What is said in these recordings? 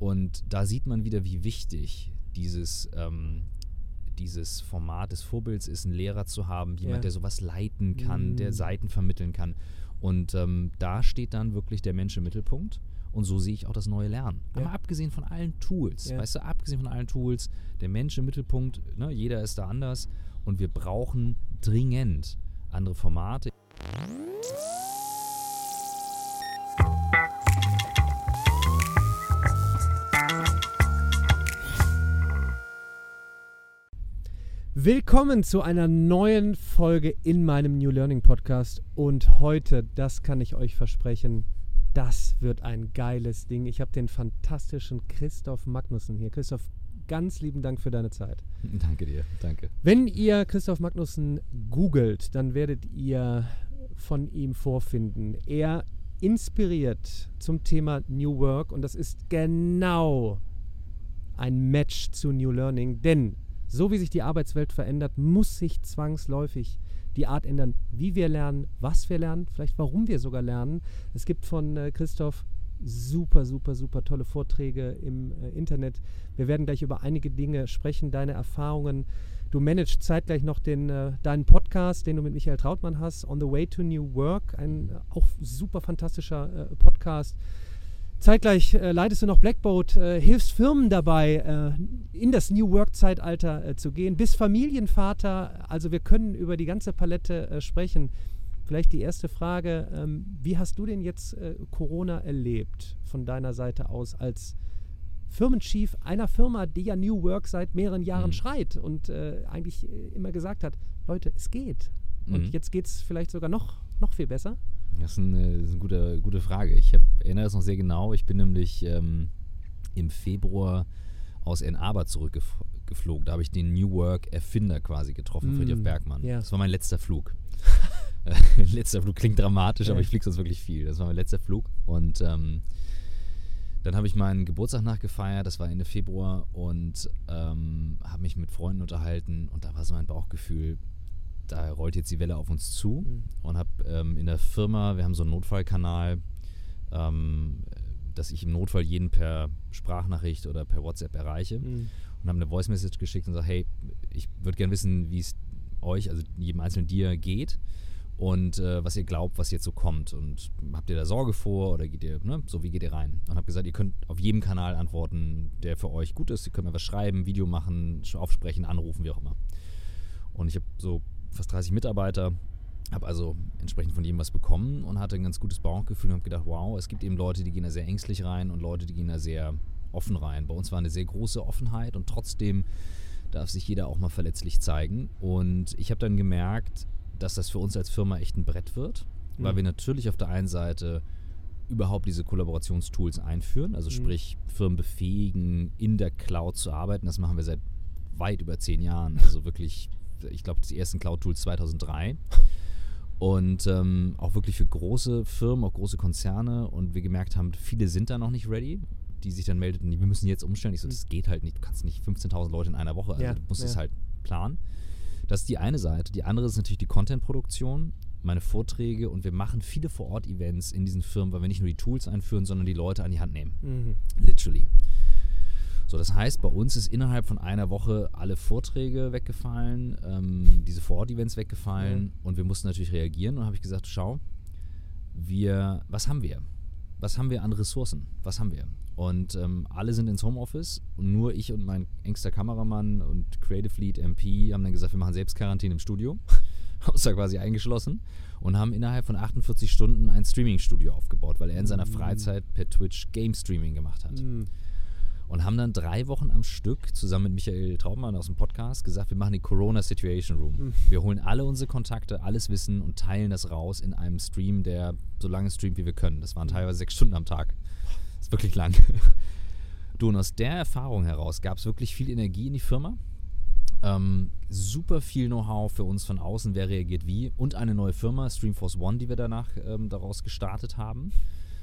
Und da sieht man wieder, wie wichtig dieses, ähm, dieses Format des Vorbilds ist, einen Lehrer zu haben, jemand, Ja. der sowas leiten kann, der Mhm. Seiten vermitteln kann. Und ähm, da steht dann wirklich der Mensch im Mittelpunkt. Und so sehe ich auch das neue Lernen. Ja. Aber abgesehen von allen Tools, Ja. weißt du, abgesehen von allen Tools, der Mensch im Mittelpunkt, ne, jeder ist da anders. Und wir brauchen dringend andere Formate. Willkommen zu einer neuen Folge in meinem New Learning Podcast. Und heute, das kann ich euch versprechen, das wird ein geiles Ding. Ich habe den fantastischen Christoph Magnussen hier. Christoph, ganz lieben Dank für deine Zeit. Danke dir, danke. Wenn ihr Christoph Magnussen googelt, dann werdet ihr von ihm vorfinden. Er inspiriert zum Thema New Work und das ist genau ein Match zu New Learning, denn so wie sich die Arbeitswelt verändert, muss sich zwangsläufig die Art ändern, wie wir lernen, was wir lernen, vielleicht warum wir sogar lernen. Es gibt von äh, Christoph super, super, super tolle Vorträge im äh, Internet. Wir werden gleich über einige Dinge sprechen, deine Erfahrungen. Du managst zeitgleich noch den, äh, deinen Podcast, den du mit Michael Trautmann hast, On the Way to New Work, ein äh, auch super fantastischer Podcast. Zeitgleich äh, leitest du noch Blackboat, äh, hilfst Firmen dabei, äh, in das New Work-Zeitalter äh, zu gehen, bist Familienvater. Also wir können über die ganze Palette äh, sprechen. Vielleicht die erste Frage, ähm, wie hast du denn jetzt äh, Corona erlebt von deiner Seite aus als Firmenchief einer Firma, die ja New Work seit mehreren Jahren Mhm. schreit und eigentlich immer gesagt hat, Leute, es geht. Und Mhm. jetzt geht es vielleicht sogar noch, noch viel besser. Das ist eine, das ist eine gute, gute Frage. Ich hab, erinnere das noch sehr genau. Ich bin nämlich ähm, im Februar aus Ann Arbor zurückgeflogen. Da habe ich den New Work-Erfinder quasi getroffen, Mm, Friedrich Bergmann. ja. Das war mein letzter Flug. letzter Flug klingt dramatisch, Ja. aber ich fliege sonst wirklich viel. Das war mein letzter Flug. Und ähm, dann habe ich meinen Geburtstag nachgefeiert, das war Ende Februar, und ähm, habe mich mit Freunden unterhalten. Und da war so mein Bauchgefühl, da rollt jetzt die Welle auf uns zu Mhm. und habe ähm, in der Firma, wir haben so einen Notfallkanal, ähm, dass ich im Notfall jeden per Sprachnachricht oder per WhatsApp erreiche Mhm. und habe eine Voice Message geschickt und sage, hey, ich würde gerne wissen, wie es euch, also jedem einzelnen dir geht und äh, was ihr glaubt, was jetzt so kommt und habt ihr da Sorge vor oder geht ihr, ne, so wie geht ihr rein? Und habe gesagt, ihr könnt auf jedem Kanal antworten, der für euch gut ist. Ihr könnt mir was schreiben, Video machen, aufsprechen, anrufen, wie auch immer. Und ich habe so fast 30 Mitarbeiter, habe also entsprechend von jedem was bekommen und hatte ein ganz gutes Bauchgefühl und habe gedacht, wow, es gibt eben Leute, die gehen da sehr ängstlich rein und Leute, die gehen da sehr offen rein. Bei uns war eine sehr große Offenheit und trotzdem darf sich jeder auch mal verletzlich zeigen. Und ich habe dann gemerkt, dass das für uns als Firma echt ein Brett wird, weil Mhm. wir natürlich auf der einen Seite überhaupt diese Kollaborationstools einführen, also Mhm. sprich Firmen befähigen, in der Cloud zu arbeiten. Das machen wir seit weit über zehn Jahren. Also wirklich, ich glaube, die ersten Cloud-Tools 2003. Und ähm, auch wirklich für große Firmen, auch große Konzerne. Und wir gemerkt haben, viele sind da noch nicht ready, die sich dann meldeten, wir müssen jetzt umstellen. Ich so, Mhm. das geht halt nicht. Du kannst nicht 15.000 Leute in einer Woche, also Ja, du musst es ja. halt planen. Das ist die eine Seite. Die andere ist natürlich die Content-Produktion, meine Vorträge und wir machen viele Vor-Ort-Events in diesen Firmen, weil wir nicht nur die Tools einführen, sondern die Leute an die Hand nehmen. Mhm. Literally. So, das heißt, bei uns ist innerhalb von einer Woche alle Vorträge weggefallen, ähm, diese Vor-Ort-Events weggefallen und wir mussten natürlich reagieren und habe ich gesagt, schau, wir, was haben wir? Was haben wir an Ressourcen? Was haben wir? Und ähm, alle sind ins Homeoffice und nur ich und mein engster Kameramann und Creative Lead MP haben dann gesagt, wir machen selbst Quarantäne im Studio. Außer quasi eingeschlossen und haben innerhalb von 48 Stunden ein Streaming-Studio aufgebaut, weil er in seiner Mm. Freizeit per Twitch Game-Streaming gemacht hat Mhm. Und haben dann drei Wochen am Stück zusammen mit Michael Traubmann aus dem Podcast gesagt, wir machen die Corona Situation Room. Mhm. Wir holen alle unsere Kontakte, alles Wissen und teilen das raus in einem Stream, der so lange streamt, wie wir können. Das waren teilweise sechs Stunden am Tag. Das ist wirklich lang. Du, und aus der Erfahrung heraus gab es wirklich viel Energie in die Firma. Ähm, super viel Know-how für uns von außen, wer reagiert wie. Und eine neue Firma, Streamforce One, die wir danach ähm, daraus gestartet haben,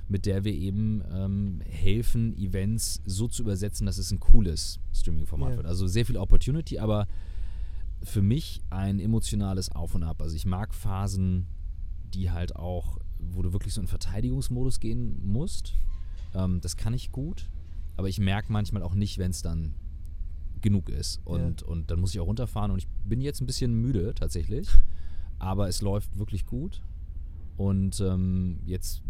mit der wir eben ähm, helfen, Events so zu übersetzen, dass es ein cooles Streaming-Format Ja. wird. Also sehr viel Opportunity, aber für mich ein emotionales Auf und Ab. Also ich mag Phasen, die halt auch, wo du wirklich so in Verteidigungsmodus gehen musst. Ähm, das kann ich gut. aber ich merke manchmal auch nicht, wenn es dann genug ist. Und, Ja. und dann muss ich auch runterfahren. Und ich bin jetzt ein bisschen müde tatsächlich. Aber es läuft wirklich gut. Und ähm, jetzt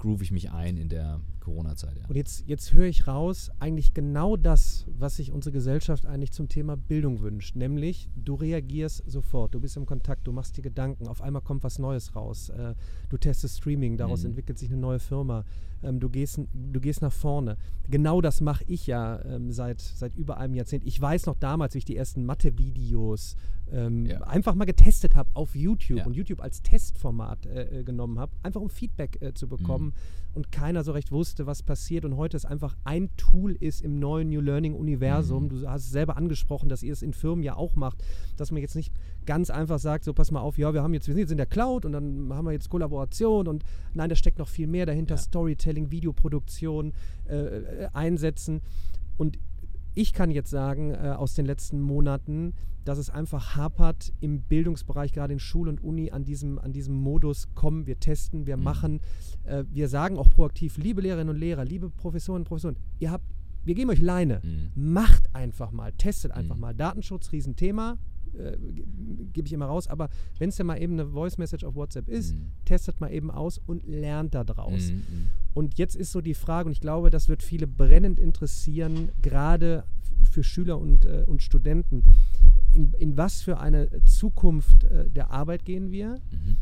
groove ich mich ein in der Corona-Zeit. Ja. Und jetzt, jetzt höre ich raus, eigentlich genau das, was sich unsere Gesellschaft eigentlich zum Thema Bildung wünscht. Nämlich, du reagierst sofort, du bist im Kontakt, du machst dir Gedanken, auf einmal kommt was Neues raus. Äh, du testest Streaming, daraus Mhm. entwickelt sich eine neue Firma. Ähm, du, gehst, du gehst nach vorne. Genau das mache ich ja ähm, seit, seit über einem Jahrzehnt. Ich weiß noch damals, wie ich die ersten Mathe-Videos ähm, Ja. einfach mal getestet habe auf YouTube Ja. und YouTube als Testformat äh, äh, genommen habe, einfach um Feedback äh, zu bekommen Mhm. und keiner so recht wusste, was passiert und heute es einfach ein Tool ist im neuen New Learning Universum. Mhm. Du hast es selber angesprochen, dass ihr es in Firmen ja auch macht, dass man jetzt nicht ganz einfach sagt, so pass mal auf, ja, wir haben jetzt, wir sind jetzt in der Cloud und dann haben wir jetzt Kollaboration und nein, da steckt noch viel mehr dahinter, Ja. Storytelling, Videoproduktion, äh, äh, einsetzen und ich kann jetzt sagen, äh, aus den letzten Monaten, dass es einfach hapert im Bildungsbereich, gerade in Schule und Uni, an diesem, an diesem Modus, komm, wir testen, wir Mhm. machen, äh, wir sagen auch proaktiv, liebe Lehrerinnen und Lehrer, liebe Professorinnen und Professoren, ihr habt, wir geben euch Leine, Mhm. macht einfach mal, testet einfach Mhm. mal. Datenschutz, Riesenthema, äh, ge- gebe ich immer raus, aber wenn es ja mal eben eine Voice Message auf WhatsApp ist, Mhm. testet mal eben aus und lernt da draus. Mhm, mhm. Und jetzt ist so die Frage, und ich glaube, das wird viele brennend interessieren, gerade für Schüler und, äh, und Studenten. In, in was für eine Zukunft äh, der Arbeit gehen wir? Mhm.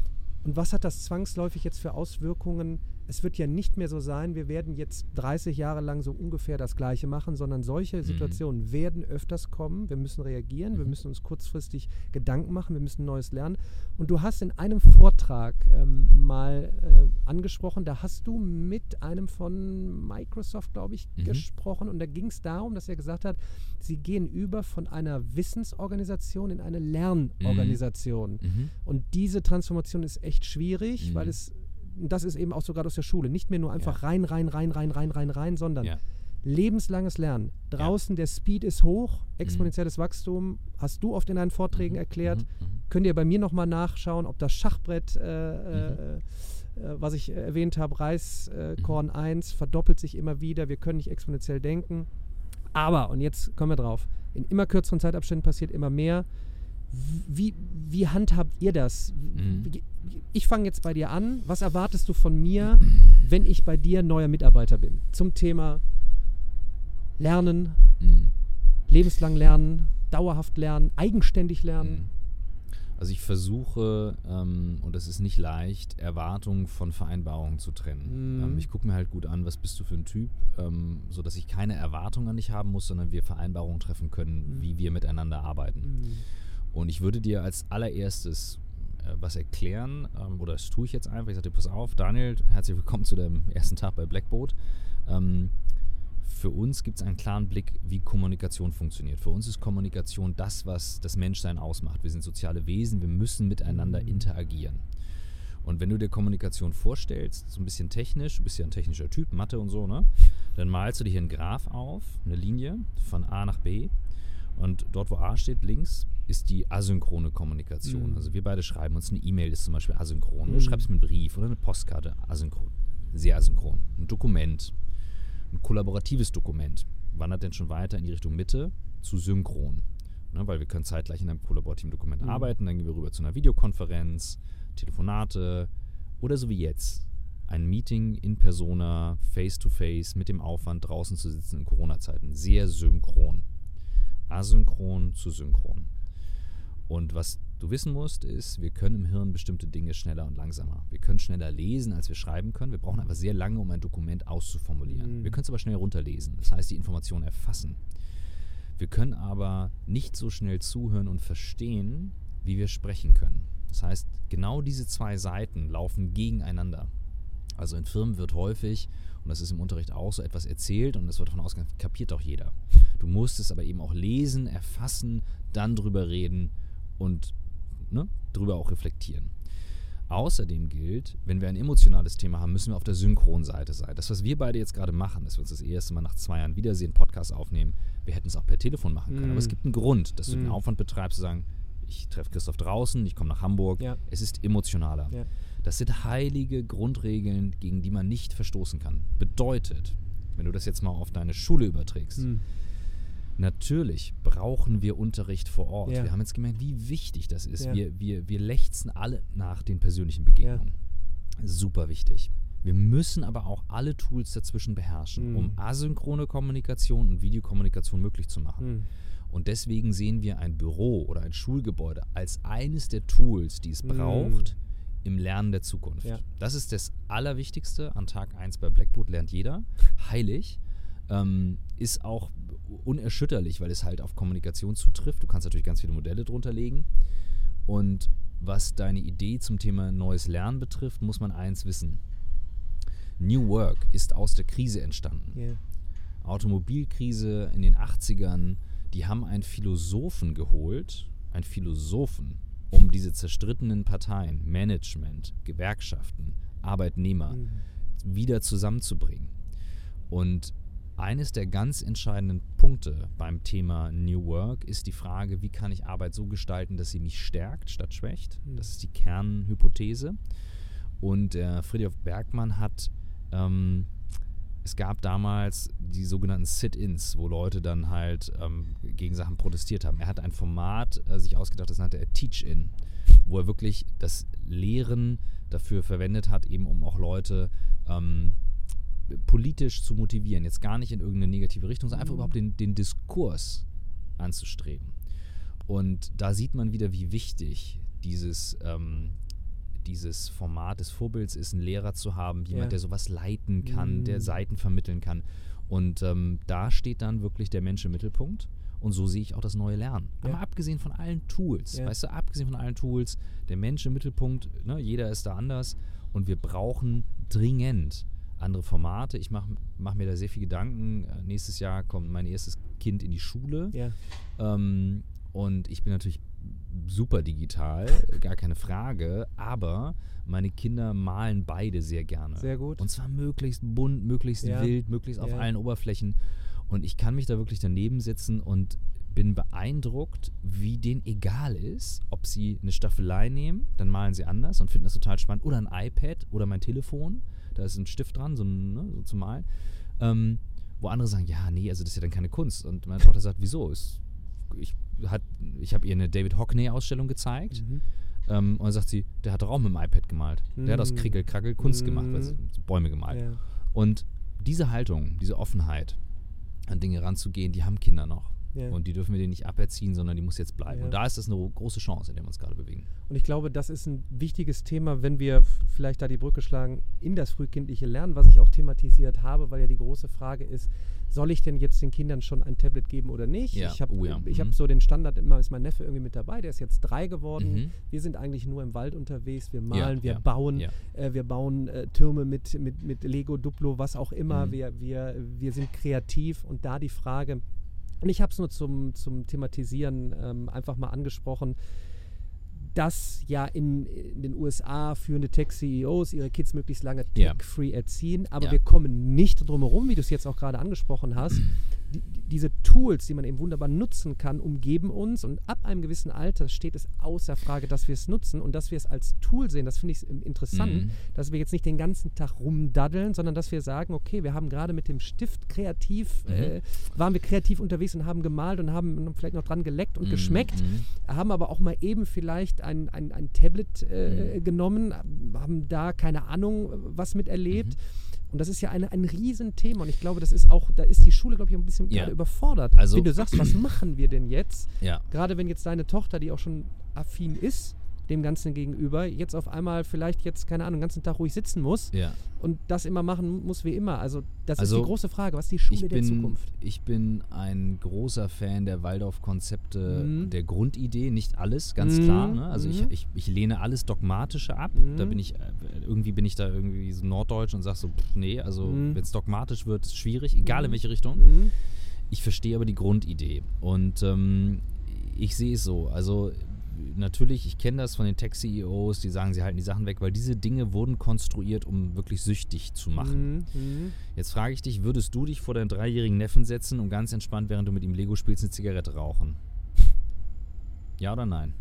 Und was hat das zwangsläufig jetzt für Auswirkungen? Es wird ja nicht mehr so sein, wir werden jetzt 30 Jahre lang so ungefähr das Gleiche machen, sondern solche Situationen werden öfters kommen. Wir müssen reagieren, wir Mhm. müssen uns kurzfristig Gedanken machen, wir müssen Neues lernen. Und du hast in einem Vortrag ähm, mal äh, angesprochen, da hast du mit einem von Microsoft, glaube ich, Mhm. gesprochen. Und da ging es darum, dass er gesagt hat, sie gehen über von einer Wissensorganisation in eine Lernorganisation. Mhm. Und diese Transformation ist echt schwierig, Mhm. weil es, das ist eben auch so gerade aus der Schule, nicht mehr nur einfach Ja. rein, rein, rein, rein, rein, rein, rein, sondern Ja. lebenslanges Lernen. Draußen der Speed ist hoch, exponentielles Wachstum, hast du oft in deinen Vorträgen Mhm. erklärt. Mhm. Mhm. Könnt ihr bei mir nochmal nachschauen, ob das Schachbrett, äh, Mhm. äh, äh, was ich erwähnt habe, Reiskorn 1, verdoppelt sich immer wieder. Wir können nicht exponentiell denken. Aber, und jetzt kommen wir drauf, in immer kürzeren Zeitabständen passiert immer mehr. Wie, wie handhabt ihr das? Mhm. Ich fange jetzt bei dir an. Was erwartest du von mir, wenn ich bei dir neuer Mitarbeiter bin? Zum Thema Lernen, Mhm. lebenslang lernen, dauerhaft lernen, eigenständig lernen. Mhm. Also ich versuche, ähm, und das ist nicht leicht, Erwartungen von Vereinbarungen zu trennen. Mhm. Ähm, ich gucke mir halt gut an, was bist du für ein Typ, ähm, sodass ich keine Erwartungen an dich haben muss, sondern wir Vereinbarungen treffen können, Mhm. wie wir miteinander arbeiten. Mhm. Und ich würde dir als allererstes äh, was erklären, ähm, oder das tue ich jetzt einfach. Ich sage dir, pass auf, Daniel, herzlich willkommen zu deinem ersten Tag bei Blackboard. Ähm, für uns gibt es einen klaren Blick, wie Kommunikation funktioniert. Für uns ist Kommunikation das, was das Menschsein ausmacht. Wir sind soziale Wesen, wir müssen miteinander Mhm. interagieren. Und wenn du dir Kommunikation vorstellst, so ein bisschen technisch, du bist ja ein technischer Typ, Mathe und so, ne? Dann malst du dir hier einen Graph auf, eine Linie von A nach B. Und dort, wo A steht, links, ist die asynchrone Kommunikation. Mhm. Also wir beide schreiben uns eine E-Mail, ist zum Beispiel asynchron. Mhm. Du schreibst mir einen Brief oder eine Postkarte, asynchron. Sehr asynchron. Ein Dokument, ein kollaboratives Dokument, wandert denn schon weiter in die Richtung Mitte zu synchron. Ne, weil wir können zeitgleich in einem kollaborativen Dokument Mhm. arbeiten, dann gehen wir rüber zu einer Videokonferenz, Telefonate oder so wie jetzt. Ein Meeting in Persona, face-to-face, mit dem Aufwand draußen zu sitzen in Corona-Zeiten. Sehr synchron. Asynchron zu synchron. Und was du wissen musst, ist, wir können im Hirn bestimmte Dinge schneller und langsamer. Wir können schneller lesen, als wir schreiben können. Wir brauchen aber sehr lange, um ein Dokument auszuformulieren. Mhm. Wir können es aber schnell runterlesen. Das heißt, die Information erfassen. Wir können aber nicht so schnell zuhören und verstehen, wie wir sprechen können. Das heißt, genau diese zwei Seiten laufen gegeneinander. Also in Firmen wird häufig, und das ist im Unterricht auch so, etwas erzählt und es wird davon ausgegangen, kapiert doch jeder. Du musst es aber eben auch lesen, erfassen, dann drüber reden und ne, drüber auch reflektieren. Außerdem gilt, wenn wir ein emotionales Thema haben, müssen wir auf der Synchronseite sein. Das, was wir beide jetzt gerade machen, dass wir uns das erste Mal nach zwei Jahren wiedersehen, Podcast aufnehmen, wir hätten es auch per Telefon machen können. Mm. Aber es gibt einen Grund, dass du den Mm. Aufwand betreibst, zu sagen, ich treffe Christoph draußen, ich komme nach Hamburg. Ja. Es ist emotionaler. Ja. Das sind heilige Grundregeln, gegen die man nicht verstoßen kann. Bedeutet, Wenn du das jetzt mal auf deine Schule überträgst. Hm. Natürlich brauchen wir Unterricht vor Ort. Ja. Wir haben jetzt gemerkt, wie wichtig das ist. Ja. Wir, wir, wir lechzen alle nach den persönlichen Begegnungen. Super wichtig. Wir müssen aber auch alle Tools dazwischen beherrschen, Mhm. um asynchrone Kommunikation und Videokommunikation möglich zu machen. Hm. Und deswegen sehen wir ein Büro oder ein Schulgebäude als eines der Tools, die es Mhm. braucht im Lernen der Zukunft. Ja. Das ist das Allerwichtigste an Tag 1 bei Blackboard, lernt jeder. Heilig. Ähm, ist auch unerschütterlich, weil es halt auf Kommunikation zutrifft. Du kannst natürlich ganz viele Modelle drunter legen. Und was deine Idee zum Thema neues Lernen betrifft, muss man eins wissen. New Work ist aus der Krise entstanden. Ja. Automobilkrise in den 80ern, die haben einen Philosophen geholt, einen Philosophen, um diese zerstrittenen Parteien, Management, Gewerkschaften, Arbeitnehmer Hm. wieder zusammenzubringen. Und eines der ganz entscheidenden Punkte beim Thema New Work ist die Frage, wie kann ich Arbeit so gestalten, dass sie mich stärkt statt schwächt. Mhm. Das ist die Kernhypothese. Und der Friedrich Bergmann hat, ähm, es gab damals die sogenannten Sit-ins, wo Leute dann halt ähm, gegen Sachen protestiert haben. Er hat ein Format äh, sich ausgedacht, das nannte er Teach-in, wo er wirklich das Lehren dafür verwendet hat, eben um auch Leute ähm, politisch zu motivieren. Jetzt gar nicht in irgendeine negative Richtung, sondern einfach Mhm. überhaupt den, den Diskurs anzustreben. Und da sieht man wieder, wie wichtig dieses, ähm, dieses Format des Vorbilds ist, einen Lehrer zu haben, jemand, Ja. der sowas leiten kann, der Mhm. Seiten vermitteln kann. Und ähm, da steht dann wirklich der Mensch im Mittelpunkt. Und so sehe ich auch das neue Lernen. Ja. Aber abgesehen von allen Tools, Ja. weißt du, abgesehen von allen Tools, der Mensch im Mittelpunkt, ne, jeder ist da anders und wir brauchen dringend andere Formate. Ich mache mach mir da sehr viel Gedanken. Äh, nächstes Jahr kommt mein erstes Kind in die Schule. Ja. Ähm, und ich bin natürlich super digital, gar keine Frage, aber meine Kinder malen beide sehr gerne. Sehr gut. Und zwar möglichst bunt, möglichst Ja. wild, möglichst auf Ja. allen Oberflächen. Und ich kann mich da wirklich daneben setzen und bin beeindruckt, wie denen egal ist, ob sie eine Staffelei nehmen, dann malen sie anders und finden das total spannend, oder ein iPad oder mein Telefon, da ist ein Stift dran, so, ne, so zum Malen. Ähm, wo andere sagen, ja, nee, also das ist ja dann keine Kunst. Und meine Tochter sagt, wieso? Ist, ich hat, ich habe ihr eine David Hockney-Ausstellung gezeigt Mhm. ähm, und dann sagt sie, der hat doch auch mit dem iPad gemalt. Der hat aus Mhm. Krickel, Krackel Kunst gemacht, weil sie Mhm. Bäume gemalt. Ja. Und diese Haltung, diese Offenheit, an Dinge ranzugehen, die haben Kinder noch. Ja. Und die dürfen wir denen nicht aberziehen, sondern die muss jetzt bleiben. Ja. Und da ist das eine ro- große Chance, in der wir uns gerade bewegen. Und ich glaube, das ist ein wichtiges Thema, wenn wir vielleicht da die Brücke schlagen in das frühkindliche Lernen, was ich auch thematisiert habe, weil ja die große Frage ist, soll ich denn jetzt den Kindern schon ein Tablet geben oder nicht? Ja, Ich habe oh ja, ich hab mhm. so den Standard, immer ist mein Neffe irgendwie mit dabei, der ist jetzt drei geworden. Mhm. Wir sind eigentlich nur im Wald unterwegs, wir malen, wir ja, bauen, ja. äh, wir bauen äh, Türme mit, mit, mit Lego, Duplo, was auch immer. Mhm. Wir, wir, wir sind kreativ und da die Frage, und ich habe es nur zum, zum Thematisieren ähm, einfach mal angesprochen, dass ja in, in den USA führende Tech-CEOs ihre Kids möglichst lange tech-free erziehen, aber Ja. wir kommen nicht drum herum, wie du es jetzt auch gerade angesprochen hast. Die, die- diese Tools, die man eben wunderbar nutzen kann, umgeben uns und ab einem gewissen Alter steht es außer Frage, dass wir es nutzen und dass wir es als Tool sehen. Das finde ich interessant, Mhm. dass wir jetzt nicht den ganzen Tag rumdaddeln, sondern dass wir sagen, okay, wir haben gerade mit dem Stift kreativ, Mhm. äh, waren wir kreativ unterwegs und haben gemalt und haben vielleicht noch dran geleckt und Mhm, geschmeckt mhm. haben aber auch mal eben vielleicht ein, ein, ein Tablet äh, Mhm. genommen, haben da keine Ahnung was miterlebt. Mhm. Und das ist ja eine, ein Riesenthema. Und ich glaube, das ist auch, da ist die Schule, glaube ich, auch ein bisschen Ja. gerade überfordert. Also- wenn du sagst, was machen wir denn jetzt? Ja. Gerade wenn jetzt deine Tochter, die auch schon affin ist, dem Ganzen gegenüber, jetzt auf einmal vielleicht jetzt, keine Ahnung, den ganzen Tag ruhig sitzen muss Ja. und das immer machen muss wie immer. Also das Also, ist die große Frage. Was ist die Schule Ich der bin, Zukunft? ich bin ein großer Fan der Waldorf-Konzepte, Mhm. der Grundidee, nicht alles, ganz Mhm, klar. Ne? Also ich, mhm. ich, ich lehne alles Dogmatische ab. Da Mhm. bin ich, äh, irgendwie bin ich da irgendwie so norddeutsch und sage so, pff, nee, also Mhm. wenn es dogmatisch wird, ist schwierig, egal in Mhm. welche Richtung. Ich verstehe aber die Grundidee. Und ähm, ich sehe es so. Also natürlich, ich kenne das von den Tech-CEOs, die sagen, sie halten die Sachen weg, weil diese Dinge wurden konstruiert, um wirklich süchtig zu machen. Mhm. Mhm. Jetzt frage ich dich, würdest du dich vor deinen dreijährigen Neffen setzen und ganz entspannt, während du mit ihm Lego spielst, eine Zigarette rauchen? Ja oder nein?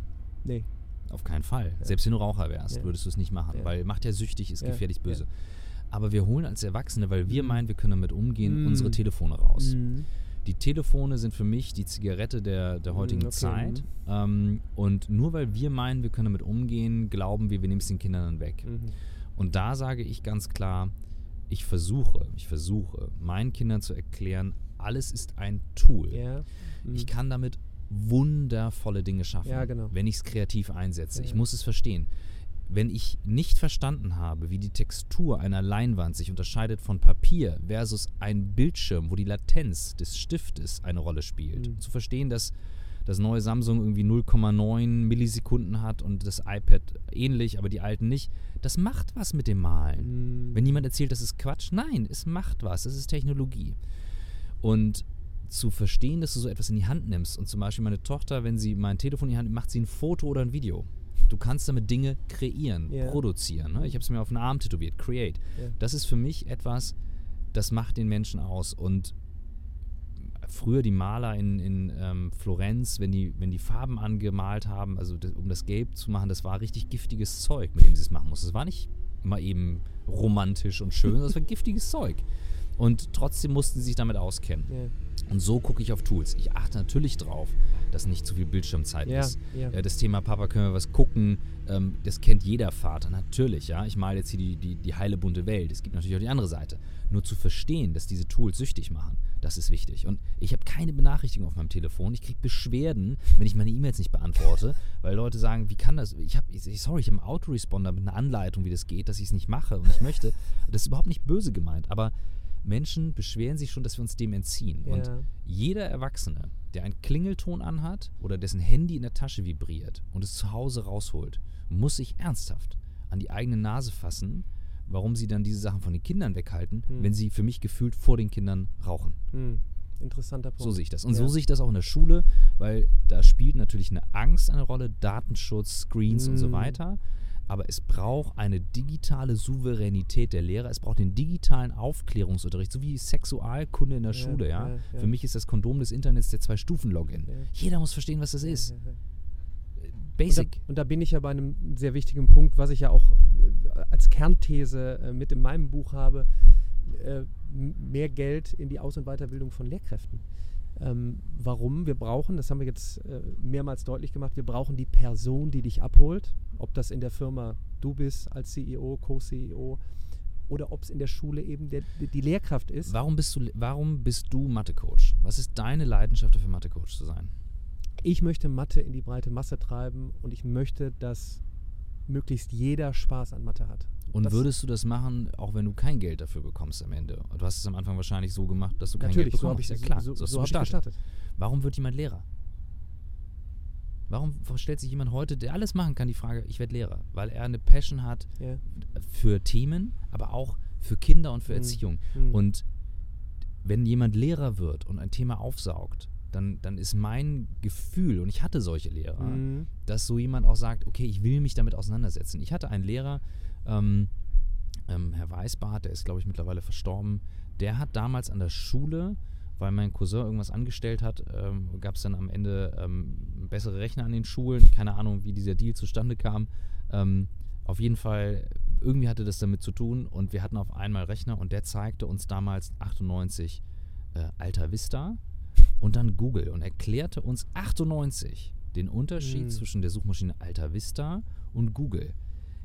Nee. Auf keinen Fall. Ja. Selbst wenn du Raucher wärst, Ja. würdest du es nicht machen, Ja. weil macht ja süchtig, ist gefährlich böse. aber wir holen als Erwachsene, weil wir Mhm. meinen, wir können damit umgehen, Mhm. unsere Telefone raus. Mhm. Die Telefone sind für mich die Zigarette der, der Mhm, heutigen okay, Zeit. Ähm, und nur weil wir meinen, wir können damit umgehen, glauben wir, wir nehmen es den Kindern dann weg. Mhm. Und da sage ich ganz klar, ich versuche, ich versuche, meinen Kindern zu erklären, alles ist ein Tool. Ja. Mhm. Ich kann damit wundervolle Dinge schaffen, Ja, genau. wenn ich es kreativ einsetze. Ich Ja. muss es verstehen. Wenn ich nicht verstanden habe, wie die Textur einer Leinwand sich unterscheidet von Papier versus ein Bildschirm, wo die Latenz des Stiftes eine Rolle spielt, Mhm. zu verstehen, dass das neue Samsung irgendwie 0,9 Millisekunden hat und das iPad ähnlich, aber die alten nicht, das macht was mit dem Malen. Mhm. Wenn jemand erzählt, das ist Quatsch, nein, es macht was, es ist Technologie. Und zu verstehen, dass du so etwas in die Hand nimmst und zum Beispiel meine Tochter, wenn sie mein Telefon in die Hand nimmt, macht sie ein Foto oder ein Video. Du kannst damit Dinge kreieren, Ja. produzieren. Ne? Ich habe es mir auf den Arm tätowiert, create. Ja. Das ist für mich etwas, das macht den Menschen aus. Und früher die Maler in, in ähm, Florenz, wenn die, wenn die Farben angemalt haben, also das, um das Gelb zu machen, das war richtig giftiges Zeug, mit dem sie es machen mussten. Es war nicht mal eben romantisch und schön, das war giftiges Zeug. Und trotzdem mussten sie sich damit auskennen. Ja. Und so gucke ich auf Tools. Ich achte natürlich drauf, dass nicht zu viel Bildschirmzeit Ja, ist. ja. Äh, das Thema Papa, können wir was gucken? Ähm, das kennt jeder Vater, natürlich. Ja, ich male jetzt hier die, die, die heile bunte Welt. Es gibt natürlich auch die andere Seite. Nur zu verstehen, dass diese Tools süchtig machen, das ist wichtig. Und ich habe keine Benachrichtigung auf meinem Telefon. Ich kriege Beschwerden, wenn ich meine E-Mails nicht beantworte, weil Leute sagen, wie kann das? Ich habe, sorry, ich habe einen Autoresponder mit einer Anleitung, wie das geht, dass ich es nicht mache und ich möchte. Das ist überhaupt nicht böse gemeint, aber Menschen beschweren sich schon, dass wir uns dem entziehen. Und Ja. jeder Erwachsene, der einen Klingelton anhat oder dessen Handy in der Tasche vibriert und es zu Hause rausholt, muss sich ernsthaft an die eigene Nase fassen, warum sie dann diese Sachen von den Kindern weghalten, Hm. wenn sie für mich gefühlt vor den Kindern rauchen. Mhm. Interessanter Punkt. So sehe ich das. Und Ja. so sehe ich das auch in der Schule, weil da spielt natürlich eine Angst eine Rolle, Datenschutz, Screens und so Mm. weiter. Aber es braucht eine digitale Souveränität der Lehrer. Es braucht den digitalen Aufklärungsunterricht, so wie Sexualkunde in der Ja, Schule. Ja? ja, ja. Für mich ist das Kondom des Internets der Zwei-Stufen-Login. Jeder muss verstehen, was das ist. Basic. Und da, und da bin ich ja bei einem sehr wichtigen Punkt, was ich ja auch äh, als Kernthese äh, mit in meinem Buch habe, äh, mehr Geld in die Aus- und Weiterbildung von Lehrkräften. Ähm, warum? Wir brauchen, das haben wir jetzt äh, mehrmals deutlich gemacht, wir brauchen die Person, die dich abholt, ob das in der Firma du bist als CEO, Co-CEO oder ob es in der Schule eben der, die Lehrkraft ist. Warum bist du, warum bist du Mathe-Coach? Was ist deine Leidenschaft dafür, Mathe-Coach zu sein? Ich möchte Mathe in die breite Masse treiben und ich möchte, dass möglichst jeder Spaß an Mathe hat. Und Das- würdest du das machen, auch wenn du kein Geld dafür bekommst am Ende? Du hast es am Anfang wahrscheinlich so gemacht, dass du kein Natürlich, Geld so bekommen habe ich. Ja klar, so, so, so gestartet. gestartet. Warum wird jemand Lehrer? Warum stellt sich jemand heute, der alles machen kann, die Frage, ich werde Lehrer? Weil er eine Passion hat Ja. für Themen, aber auch für Kinder und für Mhm. Erziehung. Mhm. Und wenn jemand Lehrer wird und ein Thema aufsaugt, dann, dann ist mein Gefühl, und ich hatte solche Lehrer, Mhm. dass so jemand auch sagt, okay, ich will mich damit auseinandersetzen. Ich hatte einen Lehrer, ähm, ähm, Herr Weißbart, der ist, glaube ich, mittlerweile verstorben, der hat damals an der Schule, weil mein Cousin irgendwas angestellt hat, ähm, gab es dann am Ende ähm, bessere Rechner an den Schulen. Keine Ahnung, wie dieser Deal zustande kam. Ähm, auf jeden Fall, irgendwie hatte das damit zu tun und wir hatten auf einmal Rechner und der zeigte uns damals 98 äh, Alta Vista und dann Google und erklärte uns 98 den Unterschied Mhm. zwischen der Suchmaschine Alta Vista und Google.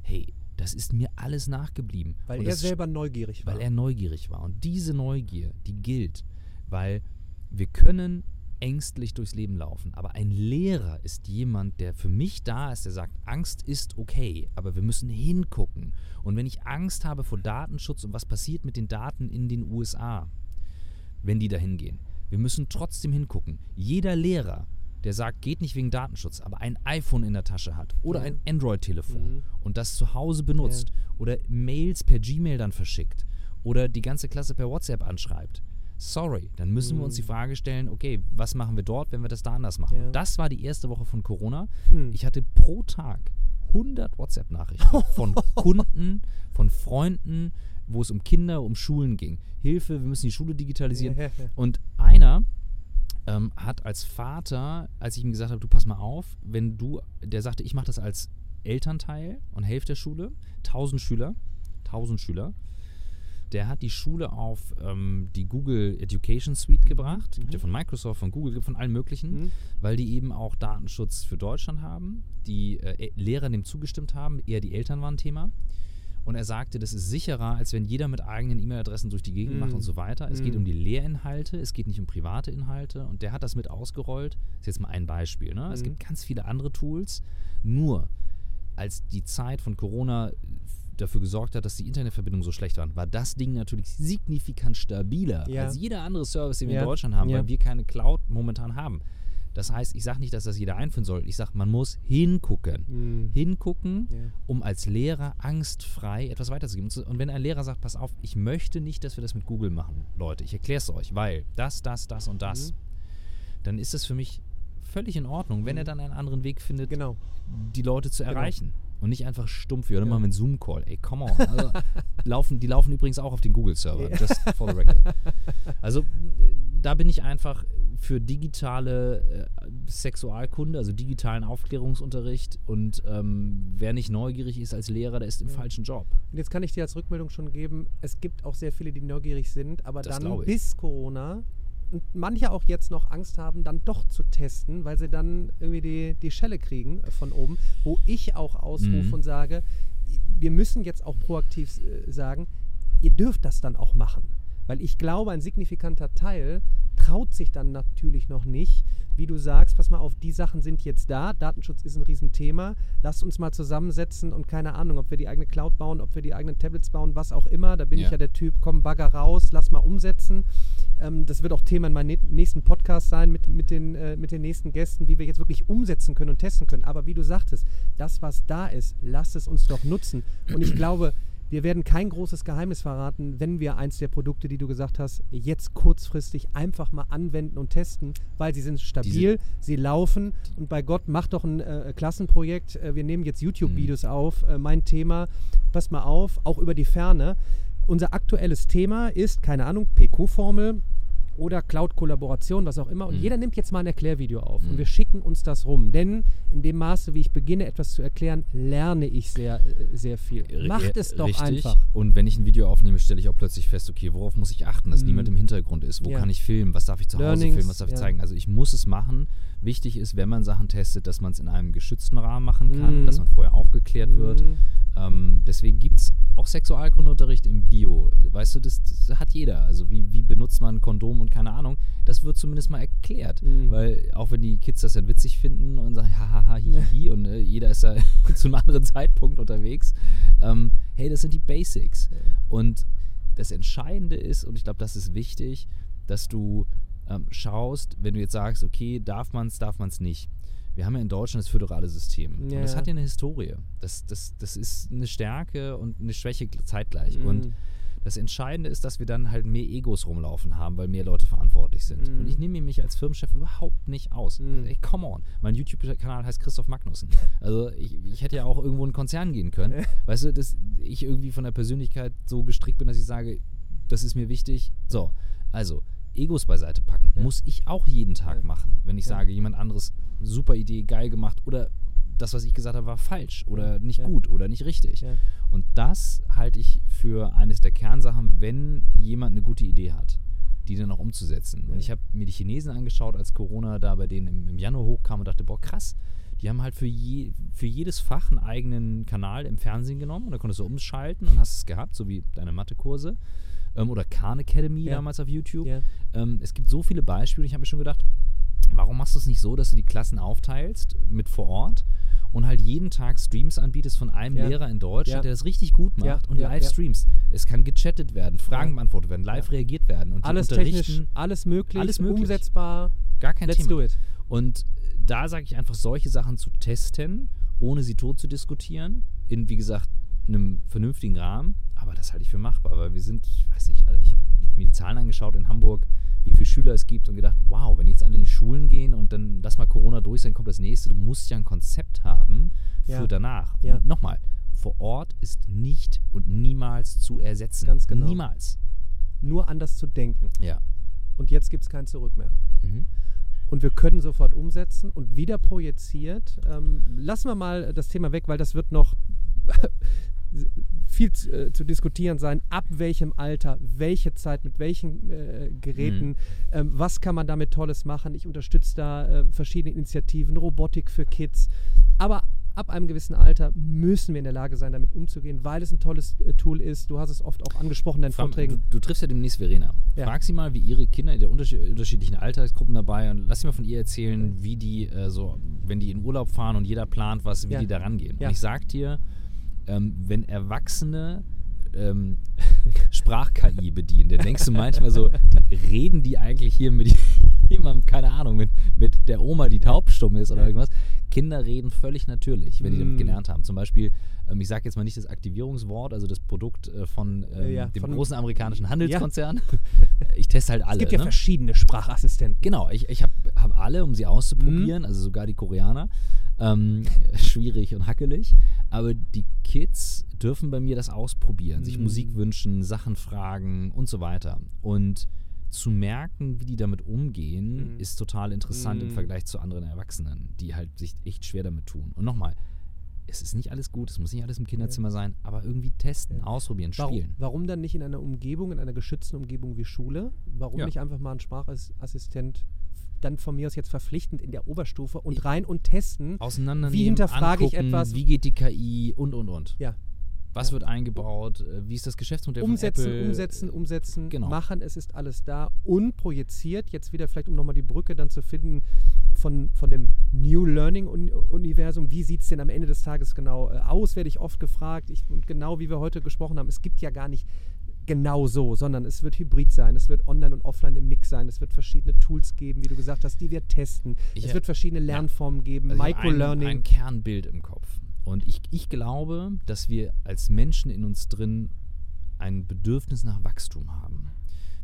Hey, das ist mir alles nachgeblieben. Weil und er selber neugierig war. weil er neugierig war. Und diese Neugier, die gilt, weil wir können ängstlich durchs Leben laufen. Aber ein Lehrer ist jemand, der für mich da ist, der sagt, Angst ist okay, aber wir müssen hingucken. Und wenn ich Angst habe vor Datenschutz und was passiert mit den Daten in den USA, wenn die da hingehen, wir müssen trotzdem hingucken. Jeder Lehrer, der sagt, geht nicht wegen Datenschutz, aber ein iPhone in der Tasche hat oder Ja. ein Android-Telefon Mhm. und das zu Hause benutzt oder Mails per Gmail dann verschickt oder die ganze Klasse per WhatsApp anschreibt. Sorry, dann müssen wir uns die Mhm. Frage stellen, okay, was machen wir dort, wenn wir das da anders machen? Ja. Das war die erste Woche von Corona. Hm. Ich hatte pro Tag 100 WhatsApp-Nachrichten von Kunden, von Freunden, wo es um Kinder, um Schulen ging. Hilfe, wir müssen die Schule digitalisieren. Ja, ja, ja. Und einer ähm, hat als Vater, als ich ihm gesagt habe, du pass mal auf, wenn du, der sagte, ich mache das als Elternteil und helfe der Schule, 1000 Schüler, 1000 Schüler. der hat die Schule auf ähm, die Google Education Suite gebracht. Gibt ja von Microsoft, von Google, gibt von allen möglichen, Mhm. weil die eben auch Datenschutz für Deutschland haben. Die äh, Lehrer dem zugestimmt haben, eher die Eltern waren Thema. Und er sagte, das ist sicherer, als wenn jeder mit eigenen E-Mail-Adressen durch die Gegend Mm. macht und so weiter. Es geht Mm. um die Lehrinhalte, es geht nicht um private Inhalte. Und der hat das mit ausgerollt. Das ist jetzt mal ein Beispiel. Ne? Es Mhm. gibt ganz viele andere Tools. Nur, als die Zeit von Corona dafür gesorgt hat, dass die Internetverbindungen so schlecht waren, war das Ding natürlich signifikant stabiler Ja. als jeder andere Service, den wir Ja. in Deutschland haben, Ja. weil wir keine Cloud momentan haben. Das heißt, ich sage nicht, dass das jeder einführen soll. Ich sage, man muss hingucken. Mhm. Hingucken, Ja. um als Lehrer angstfrei etwas weiterzugeben. Und wenn ein Lehrer sagt, pass auf, ich möchte nicht, dass wir das mit Google machen, Leute, ich erkläre es euch, weil das, das, das und das, Mhm. dann ist es für mich völlig in Ordnung, wenn er Mhm. dann einen anderen Weg findet, Genau. die Leute zu Genau. erreichen. Und nicht einfach stumpf, dann Ja. machen wir einen Zoom-Call. Ey, come on. Also, laufen, die laufen übrigens auch auf den Google-Server, Ja. just for the record. Also, da bin ich einfach für digitale äh, Sexualkunde, also digitalen Aufklärungsunterricht. Und ähm, wer nicht neugierig ist als Lehrer, der ist im Ja. falschen Job. Und jetzt kann ich dir als Rückmeldung schon geben, es gibt auch sehr viele, die neugierig sind, aber Das dann bis Corona manche auch jetzt noch Angst haben, dann doch zu testen, weil sie dann irgendwie die, die Schelle kriegen äh, von oben, wo ich auch ausrufe Mhm. und sage, wir müssen jetzt auch proaktiv äh, sagen, ihr dürft das dann auch machen. Weil ich glaube, ein signifikanter Teil traut sich dann natürlich noch nicht, wie du sagst, pass mal auf, die Sachen sind jetzt da, Datenschutz ist ein Riesenthema, lass uns mal zusammensetzen und keine Ahnung, ob wir die eigene Cloud bauen, ob wir die eigenen Tablets bauen, was auch immer, da bin ich Ja. ja der Typ, komm, Bagger raus, lass mal umsetzen. Ähm, das wird auch Thema in meinem nä- nächsten Podcast sein mit, mit, den, äh, mit den nächsten Gästen, wie wir jetzt wirklich umsetzen können und testen können. Aber wie du sagtest, das, was da ist, lasst es uns doch nutzen. Und ich glaube, wir werden kein großes Geheimnis verraten, wenn wir eins der Produkte, die du gesagt hast, jetzt kurzfristig einfach mal anwenden und testen, weil sie sind stabil, sie laufen und bei Gott, mach doch ein äh, Klassenprojekt. Äh, wir nehmen jetzt YouTube-Videos auf. Äh, mein Thema, pass mal auf, auch über die Ferne. Unser aktuelles Thema ist, keine Ahnung, PQ-Formel oder Cloud-Kollaboration, was auch immer. Und Mhm. jeder nimmt jetzt mal ein Erklärvideo auf und Mhm. wir schicken uns das rum. Denn in dem Maße, wie ich beginne, etwas zu erklären, lerne ich sehr, äh, sehr viel. Macht es doch richtig. einfach. Und wenn ich ein Video aufnehme, stelle ich auch plötzlich fest, okay, worauf muss ich achten, dass Mm. niemand im Hintergrund ist? Wo Ja. kann ich filmen? Was darf ich zu Hause Learnings, filmen? Was darf ich ja. zeigen? Also ich muss es machen. Wichtig ist, wenn man Sachen testet, dass man es in einem geschützten Rahmen machen kann, Mm. dass man vorher aufgeklärt wird. Mhm. Ähm, deswegen gibt es auch Sexualkundeunterricht im Bio. Weißt du, das, das hat jeder. Also wie, wie benutzt man ein Kondom und keine Ahnung. Das wird zumindest mal erklärt. Mhm. Weil auch wenn die Kids das dann witzig finden und sagen, hahaha, hihihi, und äh, jeder ist da zu einem anderen Zeitpunkt unterwegs. Ähm, hey, das sind die Basics. Und das Entscheidende ist, und ich glaube, das ist wichtig, dass du ähm, schaust, wenn du jetzt sagst, okay, darf man es, darf man es nicht. Wir haben ja in Deutschland das föderale System. Ja, und das ja. hat ja eine Historie. Das, das, das ist eine Stärke und eine Schwäche zeitgleich. Mhm. Und das Entscheidende ist, dass wir dann halt mehr Egos rumlaufen haben, weil mehr Leute verantwortlich sind. Mhm. Und ich nehme mich als Firmenchef überhaupt nicht aus. Mhm. Ey, come on. Mein YouTube-Kanal heißt Christoph Magnussen. Also ich, ich hätte ja auch irgendwo in einen Konzern gehen können. Weißt du, dass ich irgendwie von der Persönlichkeit so gestrickt bin, dass ich sage, das ist mir wichtig. So, also Egos beiseite packen. Ja. Muss ich auch jeden Tag Ja. machen. Wenn ich Ja. sage, jemand anderes, super Idee, geil gemacht oder das, was ich gesagt habe, war falsch oder nicht Ja. gut oder nicht richtig. Ja. Und das halte ich für eines der Kernsachen, wenn jemand eine gute Idee hat, die dann auch umzusetzen. Ja. Und ich habe mir die Chinesen angeschaut, als Corona da bei denen im, im Januar hochkam und dachte, boah, krass. Die haben halt für, je, für jedes Fach einen eigenen Kanal im Fernsehen genommen und da konntest du umschalten und hast es gehabt, so wie deine Mathekurse. Ähm, oder Khan Academy Ja. damals auf YouTube. Ja. Ähm, es gibt so viele Beispiele und ich habe mir schon gedacht, warum machst du es nicht so, dass du die Klassen aufteilst mit vor Ort und halt jeden Tag Streams anbietest von einem Ja. Lehrer in Deutschland, Ja. der das richtig gut macht und live streams. Es kann gechattet werden, Fragen beantwortet werden, live reagiert werden und Alles technisch, alles möglich, Alles möglich. umsetzbar. Gar kein Let's Thema. do it. Und da sage ich einfach, solche Sachen zu testen, ohne sie tot zu diskutieren, in, wie gesagt, einem vernünftigen Rahmen. Aber das halte ich für machbar, weil wir sind, ich weiß nicht, ich habe mir die Zahlen angeschaut in Hamburg, wie viele Schüler es gibt und gedacht, wow, wenn jetzt alle in die Schulen gehen und dann lass mal Corona durch sein, kommt das nächste. Du musst ja ein Konzept haben für Ja. danach. Ja. Nochmal, vor Ort ist nicht und niemals zu ersetzen. Ganz genau. Niemals. Nur anders zu denken. Ja. Und jetzt gibt es kein Zurück mehr. Mhm. Und wir können sofort umsetzen und wieder projiziert. Ähm, lassen wir mal das Thema weg, weil das wird noch viel zu, äh, zu diskutieren sein, ab welchem Alter, welche Zeit, mit welchen äh, Geräten, mhm. ähm, was kann man damit Tolles machen. Ich unterstütze da äh, verschiedene Initiativen, Robotik für Kids. Aber ab einem gewissen Alter müssen wir in der Lage sein, damit umzugehen, weil es ein tolles äh, Tool ist. Du hast es oft auch angesprochen in deinen Vorträgen. Du, du, triffst ja demnächst Verena. Ja. Frag sie mal, wie ihre Kinder in der unterschiedlichen Altersgruppen dabei und lass sie mal von ihr erzählen, wie die äh, so, wenn die in Urlaub fahren und jeder plant was, wie ja. die da rangehen. Ja. Und ich sag dir, ähm, wenn Erwachsene ähm, Sprach-KI bedienen, dann denkst du manchmal so, reden die eigentlich hier mit jemandem, keine Ahnung, mit, mit der Oma, die taubstumm ist oder irgendwas. Kinder reden völlig natürlich, wenn die damit mm. gelernt haben. Zum Beispiel, ähm, ich sage jetzt mal nicht das Aktivierungswort, also das Produkt äh, von ähm, ja, dem von großen amerikanischen Handelskonzern. Ja. Ich teste halt alle. Es gibt ja ne? verschiedene Sprachassistenten. Genau, ich, ich habe hab alle, um sie auszuprobieren, mm. also sogar die Koreaner. Ähm, schwierig und hackelig. Aber die Kids dürfen bei mir das ausprobieren, sich Musik wünschen, Sachen fragen und so weiter. Und zu merken, wie die damit umgehen, mhm. ist total interessant mhm. im Vergleich zu anderen Erwachsenen, die halt sich echt schwer damit tun. Und nochmal, es ist nicht alles gut, es muss nicht alles im Kinderzimmer ja. sein, aber irgendwie testen, ja. ausprobieren, warum, spielen. Warum dann nicht in einer Umgebung, in einer geschützten Umgebung wie Schule? Warum ja. nicht einfach mal ein Sprachassistent dann von mir aus jetzt verpflichtend in der Oberstufe und rein und testen? Auseinandernehmen, wie hinterfrage ich etwas? Wie geht die KI und und und. Ja. Was ja. wird eingebaut? Äh, wie ist das Geschäftsmodell umsetzen, von Apple? Umsetzen, umsetzen, genau. machen. Es ist alles da und projiziert. Jetzt wieder vielleicht, um nochmal die Brücke dann zu finden von, von dem New Learning-Universum. Wie sieht es denn am Ende des Tages genau äh, aus, werde ich oft gefragt. Ich, und genau wie wir heute gesprochen haben, es gibt ja gar nicht genau so, sondern es wird hybrid sein, es wird online und offline im Mix sein, es wird verschiedene Tools geben, wie du gesagt hast, die wir testen. Ich es wird verschiedene Lernformen ja. geben, also Microlearning. Ein, ein Kernbild im Kopf. Und ich, ich glaube, dass wir als Menschen in uns drin ein Bedürfnis nach Wachstum haben.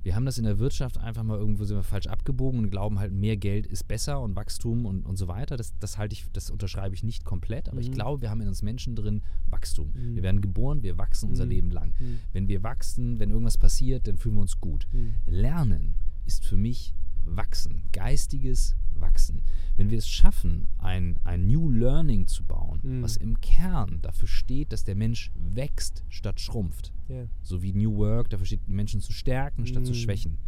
Wir haben das in der Wirtschaft einfach mal irgendwo sind wir falsch abgebogen und glauben halt, mehr Geld ist besser und Wachstum und, und so weiter. Das, das halte ich, das unterschreibe ich nicht komplett, aber mhm. ich glaube, wir haben in uns Menschen drin Wachstum. Mhm. Wir werden geboren, wir wachsen unser mhm. Leben lang. Mhm. Wenn wir wachsen, wenn irgendwas passiert, dann fühlen wir uns gut. Mhm. Lernen ist für mich Wachsen, geistiges Wachsen. Wenn wir es schaffen, ein, ein New Learning zu bauen, mhm. was im Kern dafür steht, dass der Mensch wächst statt schrumpft, yeah. so wie New Work dafür steht, Menschen zu stärken statt zu mhm. schwächen,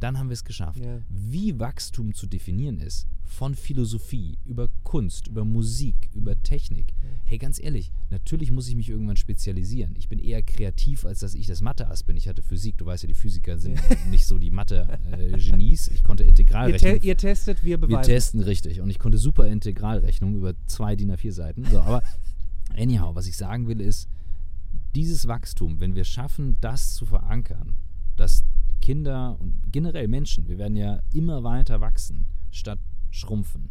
dann haben wir es geschafft. Ja. Wie Wachstum zu definieren ist, von Philosophie, über Kunst, über Musik, über Technik. Hey, ganz ehrlich, natürlich muss ich mich irgendwann spezialisieren. Ich bin eher kreativ, als dass ich das Mathe-Ass bin. Ich hatte Physik, du weißt ja, die Physiker sind nicht so die Mathe-Genies. Ich konnte Integralrechnung. Ihr, te ihr, testet, wir beweisen. Wir testen, richtig. Und ich konnte super Integralrechnung über zwei DIN A4 Seiten. So, aber anyhow, was ich sagen will, ist, dieses Wachstum, wenn wir schaffen, das zu verankern, dass Kinder und generell Menschen, wir werden ja immer weiter wachsen, statt schrumpfen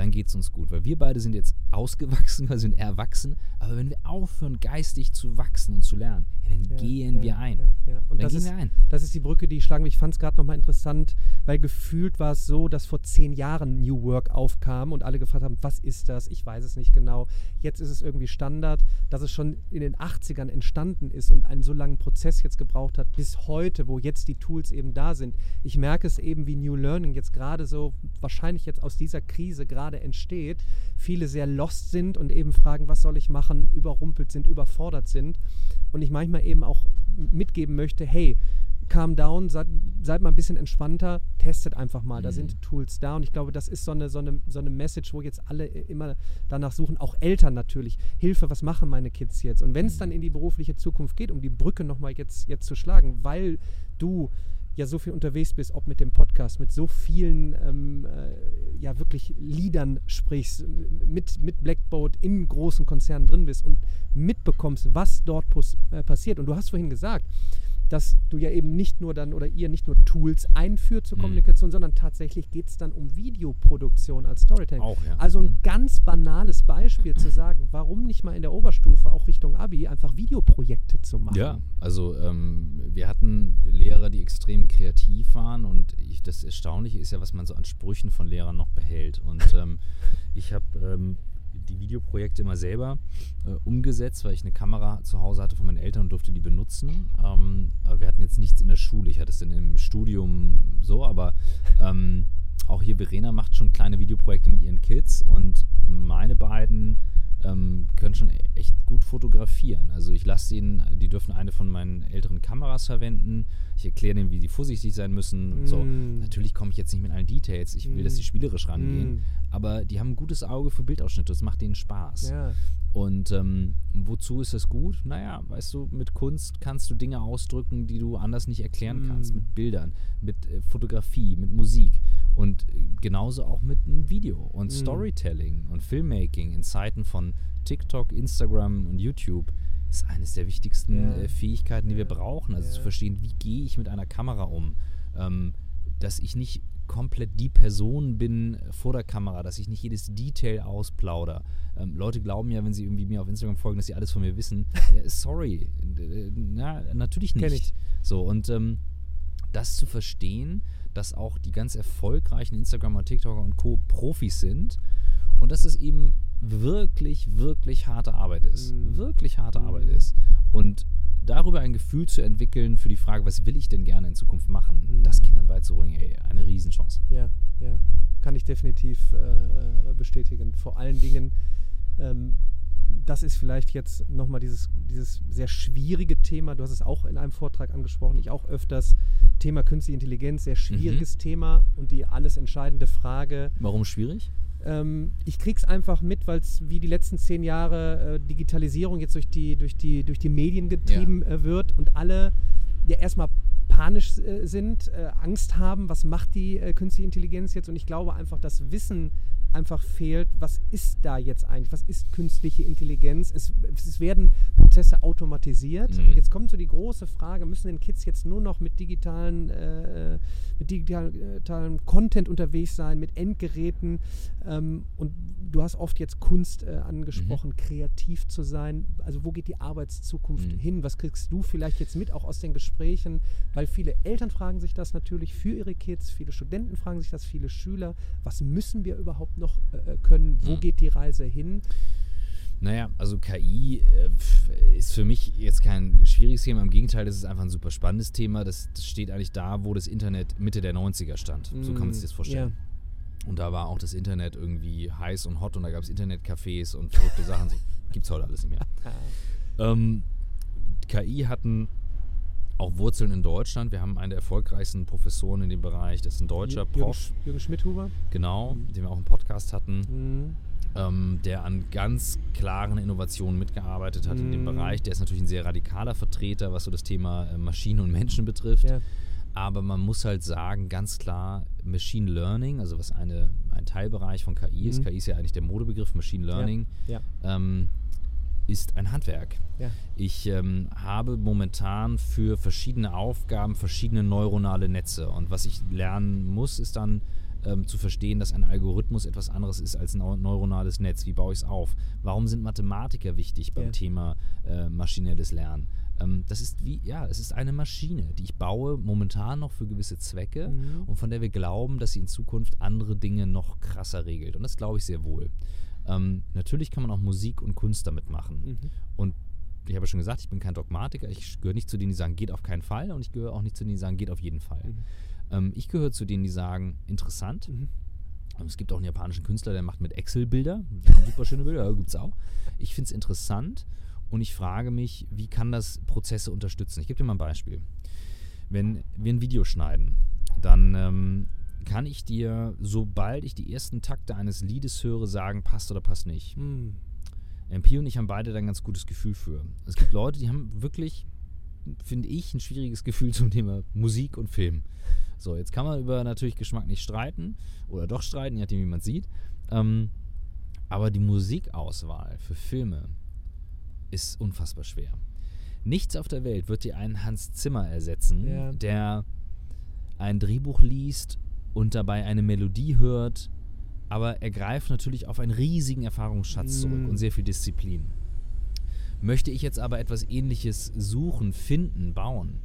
dann geht es uns gut. Weil wir beide sind jetzt ausgewachsen, wir sind erwachsen, aber wenn wir aufhören, geistig zu wachsen und zu lernen, ja, dann ja, gehen ja, wir ein. Und dann das, ist, das ist die Brücke, die ich schlagen will. Ich fand es gerade nochmal interessant, weil gefühlt war es so, dass vor zehn Jahren New Work aufkam und alle gefragt haben, was ist das? Ich weiß es nicht genau. Jetzt ist es irgendwie Standard, dass es schon in den 80ern entstanden ist und einen so langen Prozess jetzt gebraucht hat, bis heute, wo jetzt die Tools eben da sind. Ich merke es eben, wie New Learning jetzt gerade so, wahrscheinlich jetzt aus dieser Krise gerade gerade entsteht, viele sehr lost sind und eben fragen, was soll ich machen, überrumpelt sind, überfordert sind. Und ich manchmal eben auch mitgeben möchte, hey, calm down, seid, seid mal ein bisschen entspannter, testet einfach mal. Mhm. Da sind Tools da und ich glaube, das ist so eine, so, eine, so eine Message, wo jetzt alle immer danach suchen, auch Eltern natürlich. Hilfe, was machen meine Kids jetzt? Und wenn es mhm. dann in die berufliche Zukunft geht, um die Brücke nochmal jetzt, jetzt zu schlagen, weil du ja so viel unterwegs bist, ob mit dem Podcast, mit so vielen ähm, äh, ja wirklich Liedern sprichst, mit, mit Blackboard in großen Konzernen drin bist und mitbekommst, was dort äh, passiert. Und du hast vorhin gesagt, dass du ja eben nicht nur dann oder ihr nicht nur Tools einführt zur mhm. Kommunikation, sondern tatsächlich geht es dann um Videoproduktion als Storytelling. Auch, ja. Also ein mhm. ganz banales Beispiel zu sagen, warum nicht mal in der Oberstufe auch Richtung Abi einfach Videoprojekte zu machen. Ja, also ähm, wir hatten Lehrer, die extrem kreativ waren und ich, das Erstaunliche ist ja, was man so an Sprüchen von Lehrern noch behält. Und ähm, ich habe ähm, die Videoprojekte immer selber äh, umgesetzt, weil ich eine Kamera zu Hause hatte von meinen Eltern und durfte die benutzen. Ähm, aber wir hatten jetzt nichts in der Schule. Ich hatte es dann im Studium so, aber ähm, auch hier Verena macht schon kleine Videoprojekte mit ihren Kids und meine beiden ähm, können schon echt gut fotografieren. Also ich lasse ihnen, die dürfen eine von meinen älteren Kameras verwenden. Ich erkläre denen, wie die vorsichtig sein müssen. So, Mm. natürlich komme ich jetzt nicht mit allen Details. Ich will, dass die Mm. spielerisch rangehen. Mm. Aber die haben ein gutes Auge für Bildausschnitte. Das macht denen Spaß. Ja. Und ähm, wozu ist das gut? Naja, weißt du, mit Kunst kannst du Dinge ausdrücken, die du anders nicht erklären kannst. Mm. Mit Bildern, mit äh, Fotografie, mit Musik und äh, genauso auch mit einem Video und Mm. Storytelling und Filmmaking in Zeiten von TikTok, Instagram und YouTube ist eines der wichtigsten Ja. äh, Fähigkeiten, die wir Ja. brauchen. Also Ja. zu verstehen, wie gehe ich mit einer Kamera um. Ähm, dass ich nicht komplett die Person bin vor der Kamera, dass ich nicht jedes Detail ausplauder. Ähm, Leute glauben ja, wenn sie irgendwie mir auf Instagram folgen, dass sie alles von mir wissen. ja, sorry, äh, na, natürlich nicht. ich. So, und ähm, das zu verstehen, dass auch die ganz erfolgreichen Instagramer, TikToker und Co. Profis sind und dass es eben wirklich, wirklich harte Arbeit ist. Mhm. Wirklich harte Mhm. Arbeit ist. Und darüber ein Gefühl zu entwickeln für die Frage, was will ich denn gerne in Zukunft machen, Mhm. das Kindern beizubringen, ey, eine Riesenchance. Ja, ja. Kann ich definitiv äh, bestätigen. Vor allen Dingen, ähm, das ist vielleicht jetzt nochmal dieses, dieses sehr schwierige Thema. Du hast es auch in einem Vortrag angesprochen, ich auch öfters. Thema Künstliche Intelligenz, sehr schwieriges Thema und die alles entscheidende Frage. Warum schwierig? Ähm, ich krieg's einfach mit, weil es wie die letzten zehn Jahre äh, Digitalisierung jetzt durch die, durch die, durch die Medien getrieben äh, wird und alle ja erstmal panisch äh, sind, äh, Angst haben, was macht die äh, künstliche Intelligenz jetzt? Und ich glaube einfach, das Wissen einfach fehlt, was ist da jetzt eigentlich, was ist künstliche Intelligenz? Es, es werden Prozesse automatisiert Mhm. und jetzt kommt so die große Frage, müssen denn Kids jetzt nur noch mit digitalen, äh, mit digitalen Content unterwegs sein, mit Endgeräten ähm, und du hast oft jetzt Kunst äh, angesprochen, kreativ zu sein. Also wo geht die Arbeitszukunft Mhm. hin? Was kriegst du vielleicht jetzt mit, auch aus den Gesprächen? Weil viele Eltern fragen sich das natürlich für ihre Kids, viele Studenten fragen sich das, viele Schüler. Was müssen wir überhaupt noch äh, können? Wo Mhm. geht die Reise hin? Naja, also KI äh, ist für mich jetzt kein schwieriges Thema. Im Gegenteil, das ist einfach ein super spannendes Thema. Das, das steht eigentlich da, wo das Internet Mitte der 90er stand. So kann man sich das vorstellen. Und da war auch das Internet irgendwie heiß und hot und da gab es Internetcafés und verrückte Sachen. So, gibt's heute alles nicht mehr. Ähm, KI hatten auch Wurzeln in Deutschland. Wir haben einen der erfolgreichsten Professoren in dem Bereich. Das ist ein deutscher Jürgen, Prof, Jürgen Schmidhuber. genau, Mhm. den wir auch im Podcast hatten, Mhm. ähm, der an ganz klaren Innovationen mitgearbeitet hat in dem Mhm. Bereich. Der ist natürlich ein sehr radikaler Vertreter, was so das Thema äh, Maschinen und Menschen betrifft. Ja. Aber man muss halt sagen, ganz klar, Machine Learning, also was eine, ein Teilbereich von KI ist, Mhm. KI ist ja eigentlich der Modebegriff, Machine Learning, Ja. ähm, ist ein Handwerk. Ja. Ich ähm, habe momentan für verschiedene Aufgaben verschiedene neuronale Netze. Und was ich lernen muss, ist dann ähm, zu verstehen, dass ein Algorithmus etwas anderes ist als ein neu- neuronales Netz. Wie baue ich es auf? Warum sind Mathematiker wichtig beim Ja. Thema äh, maschinelles Lernen? Ähm, das ist wie, ja, es ist eine Maschine, die ich baue momentan noch für gewisse Zwecke Mhm. und von der wir glauben, dass sie in Zukunft andere Dinge noch krasser regelt. Und das glaube ich sehr wohl. Ähm, natürlich kann man auch Musik und Kunst damit machen. Mhm. Und ich habe ja schon gesagt, ich bin kein Dogmatiker. Ich gehöre nicht zu denen, die sagen, geht auf keinen Fall. Und ich gehöre auch nicht zu denen, die sagen, geht auf jeden Fall. Mhm. Ähm, ich gehöre zu denen, die sagen, interessant. Mhm. Es gibt auch einen japanischen Künstler, der macht mit Excel Bilder. Super schöne Bilder, ja, gibt es auch. Ich finde es interessant und ich frage mich, wie kann das Prozesse unterstützen? Ich gebe dir mal ein Beispiel. Wenn wir ein Video schneiden, dann ähm, kann ich dir, sobald ich die ersten Takte eines Liedes höre, sagen, passt oder passt nicht. Mhm. MP und ich haben beide da ein ganz gutes Gefühl für. Es gibt Leute, die haben wirklich, finde ich, ein schwieriges Gefühl zum Thema Musik und Film. So, jetzt kann man über natürlich Geschmack nicht streiten oder doch streiten, je nachdem, wie man sieht. Ähm, aber die Musikauswahl für Filme ist unfassbar schwer. Nichts auf der Welt wird dir einen Hans Zimmer ersetzen, Ja. der ein Drehbuch liest und dabei eine Melodie hört, aber er greift natürlich auf einen riesigen Erfahrungsschatz zurück Mm. und sehr viel Disziplin. Möchte ich jetzt aber etwas ähnliches suchen, finden, bauen,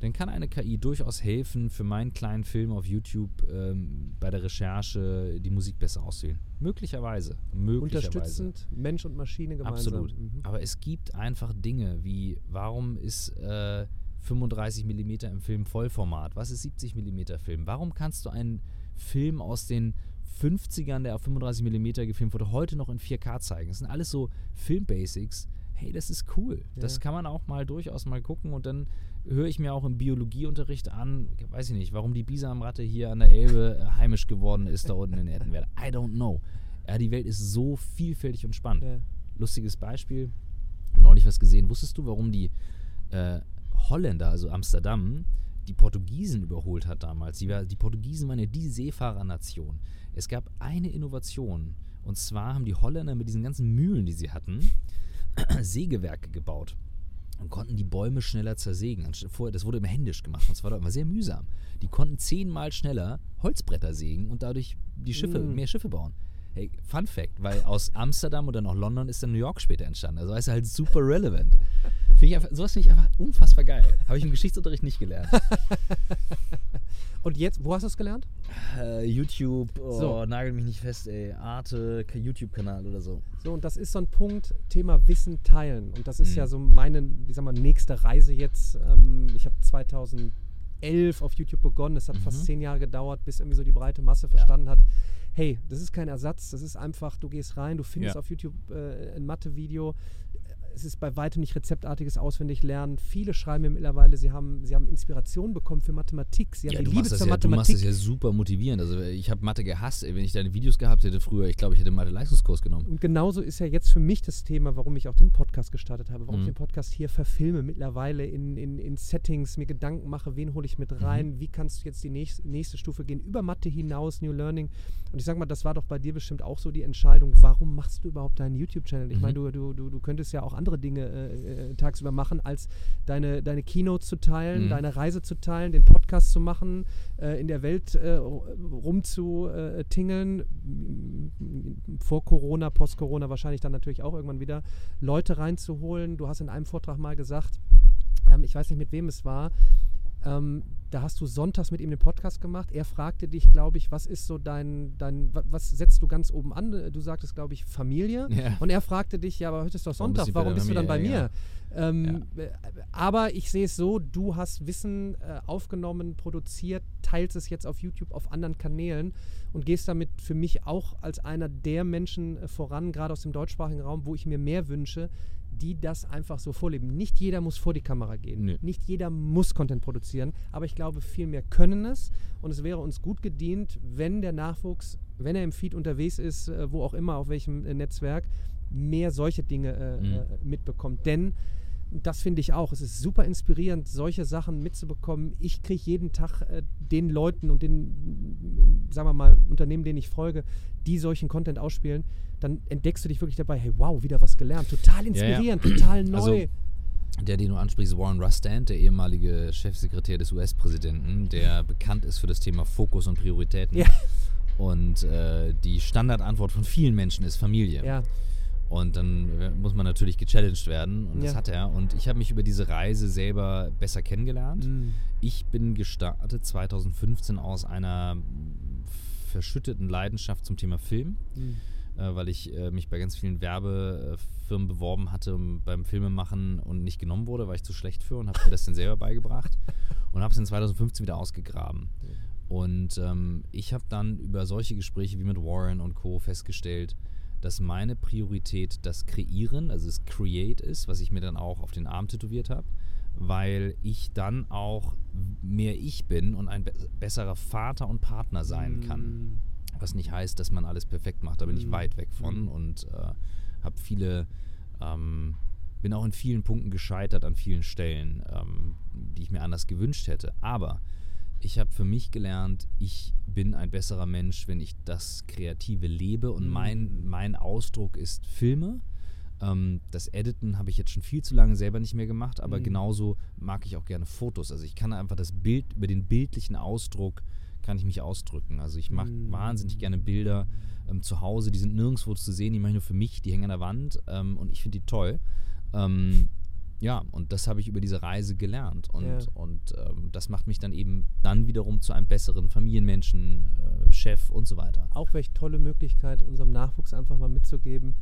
dann kann eine KI durchaus helfen, für meinen kleinen Film auf YouTube ähm, bei der Recherche die Musik besser auszuwählen. Möglicherweise. Möglicherweise. Unterstützend Mensch und Maschine gemeinsam. Absolut. Mhm. Aber es gibt einfach Dinge wie, warum ist äh, 35 mm im Film Vollformat? Was ist 70 mm Film? Warum kannst du einen Film aus den 50ern, der auf 35 mm gefilmt wurde, heute noch in 4K zeigen. Das sind alles so Filmbasics. Hey, das ist cool. Ja. Das kann man auch mal durchaus mal gucken und dann höre ich mir auch im Biologieunterricht an, weiß ich nicht, warum die Bisamratte hier an der Elbe äh, heimisch geworden ist, da unten in Erdenwälder. I don't know. Ja, die Welt ist so vielfältig und spannend. Ja. Lustiges Beispiel, neulich was gesehen. Wusstest du, warum die äh, Holländer, also Amsterdam, die Portugiesen überholt hat damals? Die, die Portugiesen waren ja die Seefahrernation. Es gab eine Innovation. Und zwar haben die Holländer mit diesen ganzen Mühlen, die sie hatten, Sägewerke gebaut und konnten die Bäume schneller zersägen. Vorher, das wurde immer händisch gemacht und es war doch immer sehr mühsam. Die konnten zehnmal schneller Holzbretter sägen und dadurch die Schiffe, Mm. mehr Schiffe bauen. Hey, Fun Fact, weil aus Amsterdam dann auch London ist dann New York später entstanden. Also ist halt super relevant. Find ich einfach, sowas finde ich einfach unfassbar geil. Habe ich im Geschichtsunterricht nicht gelernt. Und jetzt, wo hast du es gelernt? äh, YouTube, oh, So. nagel mich nicht fest, ey. Arte, YouTube-Kanal oder so. So, und das ist so ein Punkt, Thema Wissen teilen. Und das ist Mhm. ja so meine, ich sag mal, nächste Reise jetzt. Ähm, ich habe 2011 auf YouTube begonnen. Es hat Mhm. fast zehn Jahre gedauert, bis irgendwie so die breite Masse verstanden hat. Hey, das ist kein Ersatz, das ist einfach, du gehst rein, du findest Ja. auf YouTube äh, ein Mathe-Video. Es ist bei weitem nicht rezeptartiges Auswendiglernen. Viele schreiben mir mittlerweile, sie haben, sie haben Inspiration bekommen für Mathematik. Sie haben Ja, die du Liebe zur ja, du machst Mathematik. das ja super motivierend. Also ich habe Mathe gehasst. Wenn ich deine Videos gehabt hätte früher, ich glaube, ich hätte Mathe-Leistungskurs genommen. Und genauso ist ja jetzt für mich das Thema, warum ich auch den Podcast gestartet habe, warum Mhm. ich den Podcast hier verfilme, mittlerweile in, in, in Settings, mir Gedanken mache, wen hole ich Mhm. mit rein, wie kannst du jetzt die nächste, nächste Stufe gehen, über Mathe hinaus, New Learning. Und ich sag mal, das war doch bei dir bestimmt auch so die Entscheidung, warum machst du überhaupt deinen YouTube-Channel? Ich Mhm. meine, du, du, du, du könntest ja auch andere Dinge äh, äh, tagsüber machen, als deine, deine Keynotes zu teilen, Mhm. deine Reise zu teilen, den Podcast zu machen, äh, in der Welt äh, rumzutingeln. Vor Corona, post Corona wahrscheinlich dann natürlich auch irgendwann wieder Leute reinzuholen. Du hast in einem Vortrag mal gesagt, ähm, ich weiß nicht mit wem es war, ähm, da hast du sonntags mit ihm den Podcast gemacht. Er fragte dich, glaube ich, was ist so dein, dein, wa- was setzt du ganz oben an? Du sagtest, glaube ich, Familie. Ja. Und er fragte dich, ja, aber heute ist doch Warum bist Sonntag, du warum bist du dann bei Familie? mir? Ähm, äh, Aber ich sehe es so, du hast Wissen äh, aufgenommen, produziert, teilst es jetzt auf YouTube, auf anderen Kanälen und gehst damit für mich auch als einer der Menschen äh, voran, gerade aus dem deutschsprachigen Raum, wo ich mir mehr wünsche, die das einfach so vorleben. Nicht jeder muss vor die Kamera gehen, Nö. nicht jeder muss Content produzieren, aber ich glaube, viel mehr können es und es wäre uns gut gedient, wenn der Nachwuchs, wenn er im Feed unterwegs ist, äh, wo auch immer, auf welchem äh, Netzwerk, mehr solche Dinge äh, Mhm. äh, mitbekommt. Denn das finde ich auch. Es ist super inspirierend, solche Sachen mitzubekommen. Ich kriege jeden Tag äh, den Leuten und den, sagen wir mal, Unternehmen, denen ich folge, die solchen Content ausspielen. Dann entdeckst du dich wirklich dabei, hey, wow, wieder was gelernt. Total Ja, ja. inspirierend, total neu. Also, Der, den du ansprichst, Warren Rustand, der ehemalige Chefsekretär des US-Präsidenten, der bekannt ist für das Thema Fokus und Prioritäten. Ja. Und äh, die Standardantwort von vielen Menschen ist Familie. ja, Und dann äh, muss man natürlich gechallenged werden. Und das Ja. hat er. Und ich habe mich über diese Reise selber besser kennengelernt. Mm. Ich bin gestartet 2015 aus einer verschütteten Leidenschaft zum Thema Film, Mm. Äh, weil ich äh, mich bei ganz vielen Werbefirmen beworben hatte beim Filmemachen und nicht genommen wurde, weil ich zu schlecht für und habe mir das dann selber beigebracht und habe es in 2015 wieder ausgegraben. Und ähm, ich habe dann über solche Gespräche wie mit Warren und Co. festgestellt, dass meine Priorität das Kreieren, also das Create ist, was ich mir dann auch auf den Arm tätowiert habe, weil ich dann auch mehr ich bin und ein be besserer Vater und Partner sein kann. Was nicht heißt, dass man alles perfekt macht, da bin ich Mhm. weit weg von Mhm. und äh, habe viele, ähm, bin auch in vielen Punkten gescheitert an vielen Stellen, ähm, die ich mir anders gewünscht hätte. Aber ich habe für mich gelernt, ich bin ein besserer Mensch, wenn ich das Kreative lebe und Mhm. mein, mein Ausdruck ist Filme. Ähm, das Editen habe ich jetzt schon viel zu lange selber nicht mehr gemacht, aber Mhm. genauso mag ich auch gerne Fotos. Also ich kann einfach das Bild, über den bildlichen Ausdruck kann ich mich ausdrücken. Also ich mache Mhm. wahnsinnig gerne Bilder ähm, zu Hause, die sind nirgendwo zu sehen, die mache ich nur für mich, die hängen an der Wand ähm, und ich finde die toll. Ähm, ja, und das habe ich über diese Reise gelernt. Und, Ja. und ähm, das macht mich dann eben dann wiederum zu einem besseren Familienmenschen, äh, Chef und so weiter. Auch welche tolle Möglichkeit, unserem Nachwuchs einfach mal mitzugeben,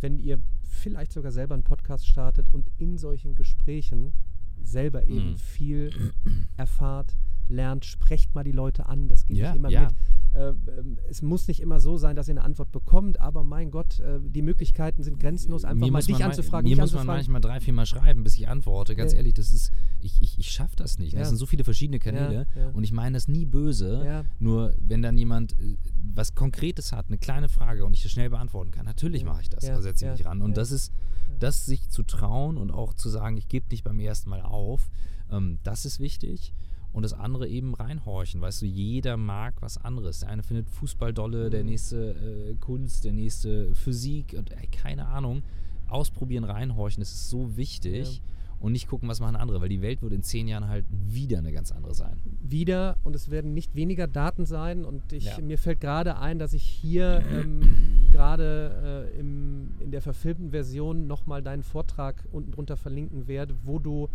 wenn ihr vielleicht sogar selber einen Podcast startet und in solchen Gesprächen selber eben Mhm. viel erfahrt, lernt, sprecht mal die Leute an, das gebe Ja, ich immer ja. mit. Äh, ähm, es muss nicht immer so sein, dass ihr eine Antwort bekommt, aber mein Gott, äh, die Möglichkeiten sind grenzenlos, einfach mir mal muss dich man anzufragen. Mir mich muss man anzufragen. manchmal drei, vier Mal schreiben, bis ich antworte. Ganz Ja. ehrlich, das ist, ich, ich, ich schaffe das nicht. Ja. Das sind so viele verschiedene Kanäle und ich meine das nie böse. Nur wenn dann jemand äh, was Konkretes hat, eine kleine Frage und ich das schnell beantworten kann, natürlich mache ich das. Da setze ich mich ran. Und das ist, das sich zu trauen und auch zu sagen, ich gebe nicht beim ersten Mal auf, ähm, das ist wichtig. Und das andere eben reinhorchen. Weißt du, jeder mag was anderes. Der eine findet Fußball dolle, der Mhm. nächste äh, Kunst, der nächste Physik und ey, keine Ahnung. Ausprobieren, reinhorchen, das ist so wichtig. Und nicht gucken, was machen andere, weil die Welt wird in zehn Jahren halt wieder eine ganz andere sein. wieder und es werden nicht weniger Daten sein und ich, Ja. mir fällt gerade ein, dass ich hier ähm, gerade äh, in der verfilmten Version nochmal deinen Vortrag unten drunter verlinken werde, wo du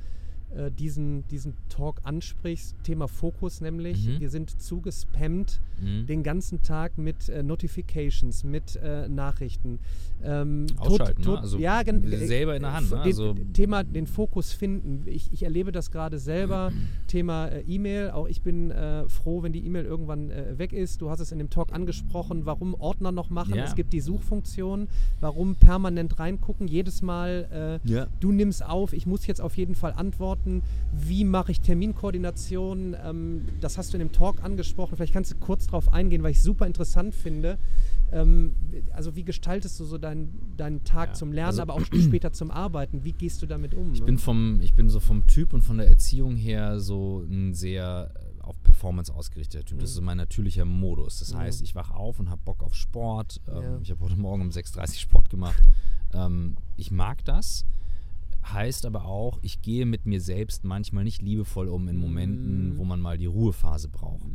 äh, diesen, diesen Talk ansprichst, Thema Fokus nämlich. Mhm. Wir sind zugespammt Mhm. den ganzen Tag mit äh, Notifications, mit äh, Nachrichten. Ähm, Ausschalten, ne? Also ja, selber in der Hand, ne? Den, Also- Thema den Fokus finden. Ich, ich erlebe das gerade selber. Thema äh, E-Mail. Auch ich bin äh, froh, wenn die E-Mail irgendwann äh, weg ist. Du hast es in dem Talk angesprochen, warum Ordner noch machen. Ja. Es gibt die Suchfunktion. Warum permanent reingucken. Jedes Mal, äh, Ja. du nimmst auf, ich muss jetzt auf jeden Fall antworten. Wie mache ich Terminkoordination? Ähm, das hast du in dem Talk angesprochen. Vielleicht kannst du kurz darauf eingehen, weil ich es super interessant finde. Ähm, also wie gestaltest du so deinen, deinen Tag Ja, zum Lernen, also- aber auch später zum Arbeiten? Wie gehst du damit um? Ich ne? bin vom, ich bin so vom Typ und von der Erziehung her so ein sehr äh, auf Performance ausgerichteter Typ. Das ist so mein natürlicher Modus. Das Mhm. heißt, ich wache auf und habe Bock auf Sport. Ähm, Ja. Ich habe heute Morgen um 6.30 Uhr Sport gemacht. Ähm, ich mag das. Heißt aber auch, ich gehe mit mir selbst manchmal nicht liebevoll um in Momenten, Mhm. wo man mal die Ruhephase braucht.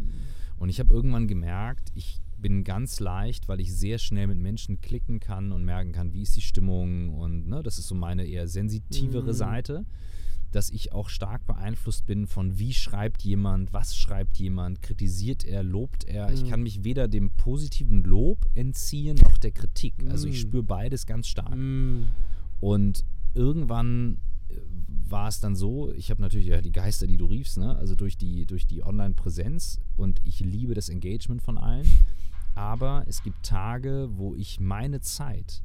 Und ich habe irgendwann gemerkt, ich bin ganz leicht, weil ich sehr schnell mit Menschen klicken kann und merken kann, wie ist die Stimmung und ne, das ist so meine eher sensitivere Mhm. Seite, dass ich auch stark beeinflusst bin von wie schreibt jemand, was schreibt jemand, kritisiert er, lobt er. Ich Mhm. kann mich weder dem positiven Lob entziehen noch der Kritik. Also ich Mhm. spüre beides ganz stark. Mm, Und irgendwann äh, war es dann so, ich habe natürlich ja die Geister, die du riefst, ne? also durch die, durch die Online-Präsenz und ich liebe das Engagement von allen, aber es gibt Tage, wo ich meine Zeit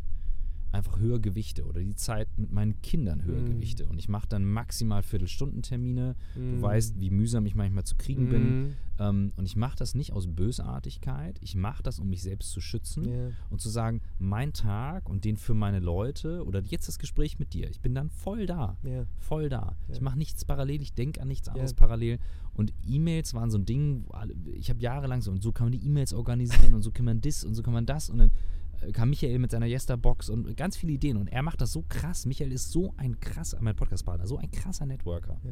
einfach höher gewichte oder die Zeit mit meinen Kindern höher Mhm. gewichte und ich mache dann maximal Viertelstundentermine. Du mm, weißt, wie mühsam ich manchmal zu kriegen bin. mm, Ähm, und ich mache das nicht aus Bösartigkeit, ich mache das, um mich selbst zu schützen ja. und zu sagen, mein Tag und den für meine Leute oder jetzt das Gespräch mit dir, ich bin dann voll da, Ja. voll da. Ja. Ich mache nichts parallel, ich denke an nichts anderes parallel. Und E-Mails waren so ein Ding, alle- ich habe jahrelang so, und so kann man die E-Mails organisieren und so kann man das und so kann man das und dann kam Michael mit seiner Jester-Box und ganz viele Ideen und er macht das so krass. Michael ist so ein krasser, mein Podcast-Partner, so ein krasser Networker. Ja.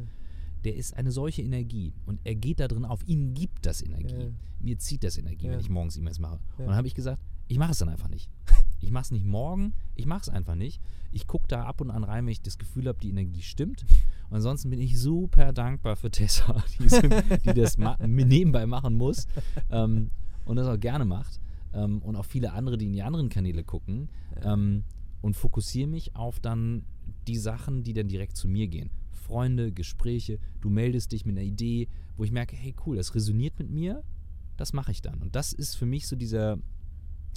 Der ist eine solche Energie und er geht da drin auf. Ihm gibt das Energie. Ja. Mir zieht das Energie, Ja. wenn ich morgens E-Mails mache. Und dann habe ich gesagt, ich mache es dann einfach nicht. Ich mache es nicht morgen, ich mache es einfach nicht. Ich gucke da ab und an rein, wenn ich das Gefühl habe, die Energie stimmt. Und ansonsten bin ich super dankbar für Tessa, die, die das nebenbei machen muss ähm, und das auch gerne macht. Ähm, und auch viele andere, die in die anderen Kanäle gucken. Ähm, und fokussiere mich auf dann die Sachen, die dann direkt zu mir gehen. Freunde, Gespräche, du meldest dich mit einer Idee, wo ich merke, hey cool, das resoniert mit mir, das mache ich dann. Und das ist für mich so dieser,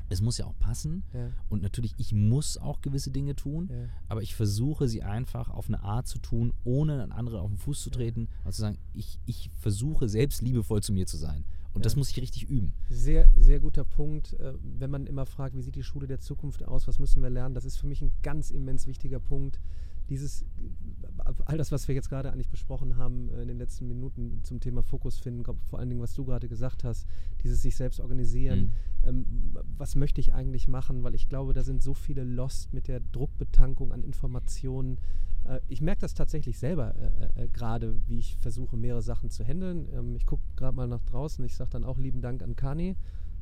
es muss ja auch passen Ja. und natürlich, ich muss auch gewisse Dinge tun, Ja. aber ich versuche sie einfach auf eine Art zu tun, ohne an andere auf den Fuß zu treten und zu sagen, ich, ich versuche selbst liebevoll zu mir zu sein. Und das Ja. muss ich richtig üben. Sehr, sehr guter Punkt. Äh, wenn man immer fragt, wie sieht die Schule der Zukunft aus, was müssen wir lernen, das ist für mich ein ganz immens wichtiger Punkt. Dieses, all das, was wir jetzt gerade eigentlich besprochen haben äh, in den letzten Minuten zum Thema Fokus finden, vor allen Dingen, was du gerade gesagt hast, dieses sich selbst organisieren. Ähm, was möchte ich eigentlich machen? Weil ich glaube, da sind so viele Lost mit der Druckbetankung an Informationen. Äh, ich merke das tatsächlich selber äh, äh, gerade, wie ich versuche, mehrere Sachen zu handeln. Ähm, ich gucke gerade mal nach draußen. Ich sage dann auch lieben Dank an Kani.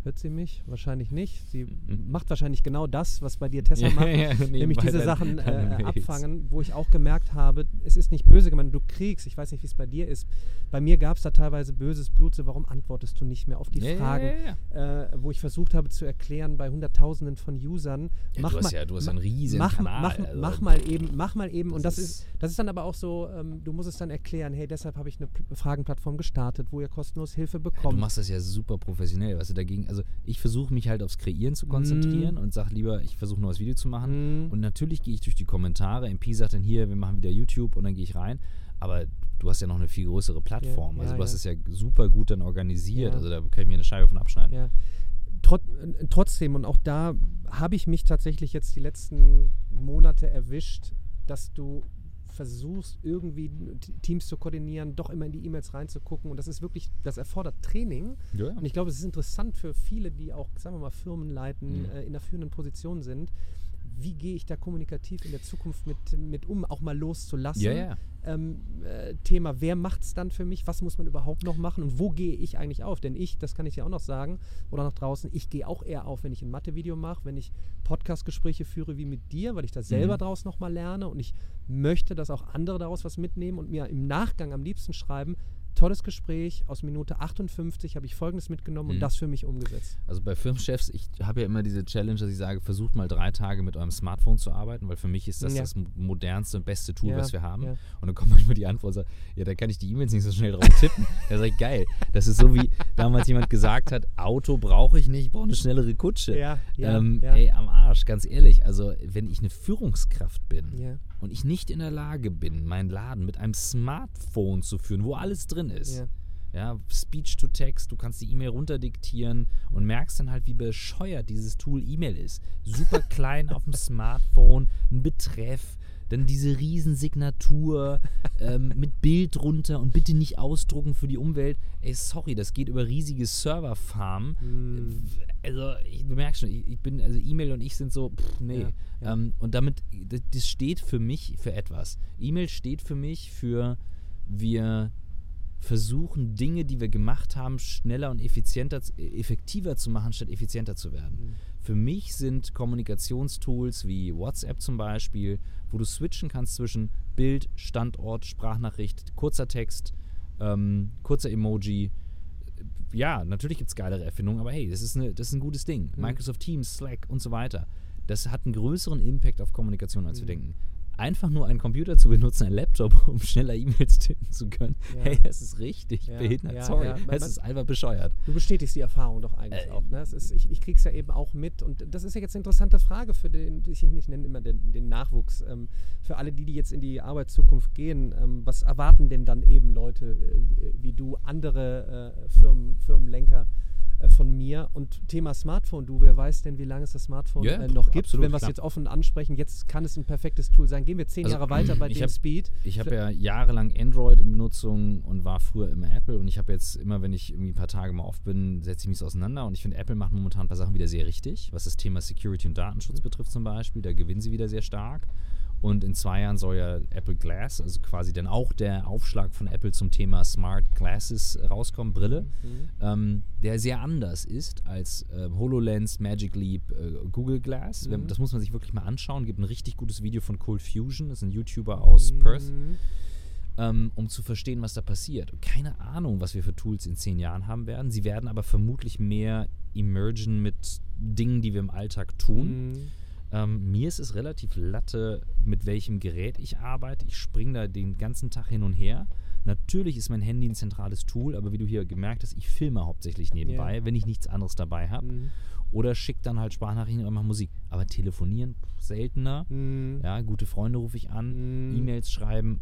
Hört sie mich? Wahrscheinlich nicht. Sie Mhm. macht wahrscheinlich genau das, was bei dir Tessa macht. nämlich nebenbei diese Sachen äh, abfangen, wo ich auch gemerkt habe, es ist nicht böse gemeint, du kriegst, ich weiß nicht, wie es bei dir ist. Bei mir gab es da teilweise böses Blut, so warum antwortest du nicht mehr auf die Ja, ja, Fragen, ja, ja. Äh, wo ich versucht habe zu erklären bei Hunderttausenden von Usern. Ja, mach du hast mal, ja- du hast einen riesen mach, Kanal, Mach, also- mach mal eben, mach mal eben. Und Das das ist- das ist dann aber auch so, ähm, du musst es dann erklären, hey, deshalb habe ich eine Pl- Fragenplattform gestartet, wo ihr kostenlos Hilfe Du bekommt. machst das ja super professionell. Weißt du, dagegen, also ich versuche mich halt aufs Kreieren zu konzentrieren und sage lieber, ich versuche nur das Video zu machen. Mhm. Und natürlich gehe ich durch die Kommentare. MP sagt dann hier, wir machen wieder YouTube und dann gehe ich rein. Aber du hast ja noch eine viel größere Plattform. Ja, also ja, du hast es ja super gut dann organisiert. Also da kann ich mir eine Scheibe von abschneiden. Trot äh, trotzdem, und auch da habe ich mich tatsächlich jetzt die letzten Monate erwischt, dass du versuchst, irgendwie Teams zu koordinieren, doch immer in die E-Mails reinzugucken. Und das ist wirklich, das erfordert Training. Ja, ja. Und ich glaube, es ist interessant für viele, die auch, sagen wir mal, Firmen leiten, Mhm. äh, in der führenden Position sind. Wie gehe ich da kommunikativ in der Zukunft mit, mit um, auch mal loszulassen? Ja. Ähm, äh, Thema, wer macht es dann für mich, was muss man überhaupt noch machen und wo gehe ich eigentlich auf? Denn ich, das kann ich dir auch noch sagen, oder nach draußen, ich gehe auch eher auf, wenn ich ein Mathe-Video mache, wenn ich Podcast-Gespräche führe wie mit dir, weil ich da selber Mhm. draus nochmal lerne und ich möchte, dass auch andere daraus was mitnehmen und mir im Nachgang am liebsten schreiben, tolles Gespräch, aus Minute 58 habe ich Folgendes mitgenommen Mhm. und das für mich umgesetzt. Also bei Firmenchefs, ich habe ja immer diese Challenge, dass ich sage, versucht mal drei Tage mit eurem Smartphone zu arbeiten, weil für mich ist das Ja. das mo- modernste und beste Tool, Ja, was wir haben. ja. Und dann kommt manchmal die Antwort, so, ja, da kann ich die E-Mails nicht so schnell drauf tippen. da sage ich, geil. Das ist so wie damals jemand gesagt hat, Auto brauche ich nicht, ich brauche eine schnellere Kutsche. Ja, ähm. Ey, am Arsch, ganz ehrlich. Also wenn ich eine Führungskraft bin. Und ich nicht in der Lage bin, meinen Laden mit einem Smartphone zu führen, wo alles drin ist, Ja. ja, Speech to Text, du kannst die E-Mail runterdiktieren und merkst dann halt, wie bescheuert dieses Tool E-Mail ist. Super klein auf dem Smartphone, ein Betreff, dann diese Riesensignatur ähm, mit Bild drunter und bitte nicht ausdrucken für die Umwelt. Ey, sorry, das geht über riesige Serverfarmen. Mm. Also, ich bemerke schon, ich, ich bin, also E-Mail und ich sind so, pff, nee. Ja, ja. Ähm, und damit, das, das steht für mich für etwas. E-Mail steht für mich für, wir versuchen, Dinge, die wir gemacht haben, schneller und effizienter, z- effektiver zu machen, statt effizienter zu werden. Mhm. Für mich sind Kommunikationstools wie WhatsApp zum Beispiel, wo du switchen kannst zwischen Bild, Standort, Sprachnachricht, kurzer Text, ähm, kurzer Emoji. Ja, natürlich gibt es geilere Erfindungen, aber hey, das ist, eine, das ist ein gutes Ding. Mhm. Microsoft Teams, Slack und so weiter. Das hat einen größeren Impact auf Kommunikation, als wir Mhm. denken. Einfach nur einen Computer zu benutzen, einen Laptop, um schneller E-Mails tippen zu können. Ja. Hey, das ist richtig Ja, behindert. ja, Sorry, das ist einfach bescheuert. Du bestätigst die Erfahrung doch eigentlich Äh, auch. Ne? Es ist, ich ich kriege es ja eben auch mit. Und das ist ja jetzt eine interessante Frage für den, ich, ich nenne immer den, den Nachwuchs. Ähm, für alle, die, die jetzt in die Arbeitszukunft gehen, ähm, was erwarten denn dann eben Leute äh, wie- du, andere äh, Firmen, Firmenlenker von mir? Und Thema Smartphone, du, wer weiß denn, wie lange es das Smartphone Ja, äh, noch gibt? absolut, Wenn wir es jetzt offen ansprechen, jetzt kann es ein perfektes Tool sein. Gehen wir zehn Also, Jahre weiter bei dem hab- Speed. Ich habe ja jahrelang Android in Benutzung und war früher immer Apple und ich habe jetzt immer, wenn ich irgendwie ein paar Tage mal off bin, setze ich mich so auseinander und ich finde, Apple macht momentan ein paar Sachen wieder sehr richtig, was das Thema Security und Datenschutz betrifft zum Beispiel. Da gewinnen sie wieder sehr stark. Und in zwei Jahren soll ja Apple Glass, also quasi dann auch der Aufschlag von Apple zum Thema Smart Glasses rauskommen, Brille, Mhm. ähm, der sehr anders ist als äh, HoloLens, Magic Leap, äh, Google Glass. Mhm. Das muss man sich wirklich mal anschauen. Gibt ein richtig gutes Video von Cold Fusion, das ist ein YouTuber aus Perth Mhm. ähm, um zu verstehen, was da passiert. Und keine Ahnung, was wir für Tools in zehn Jahren haben werden. Sie werden aber vermutlich mehr emergen mit Dingen, die wir im Alltag tun. Ähm, mir ist es relativ latte, mit welchem Gerät ich arbeite. Ich springe da den ganzen Tag hin und her. Natürlich ist mein Handy ein zentrales Tool, aber wie du hier gemerkt hast, ich filme hauptsächlich nebenbei, Ja. wenn ich nichts anderes dabei habe. Mhm. Oder schicke dann halt Sprachnachrichten oder mache Musik. Aber telefonieren seltener. Mhm. Ja, gute Freunde rufe ich an, Mhm. E-Mails schreiben.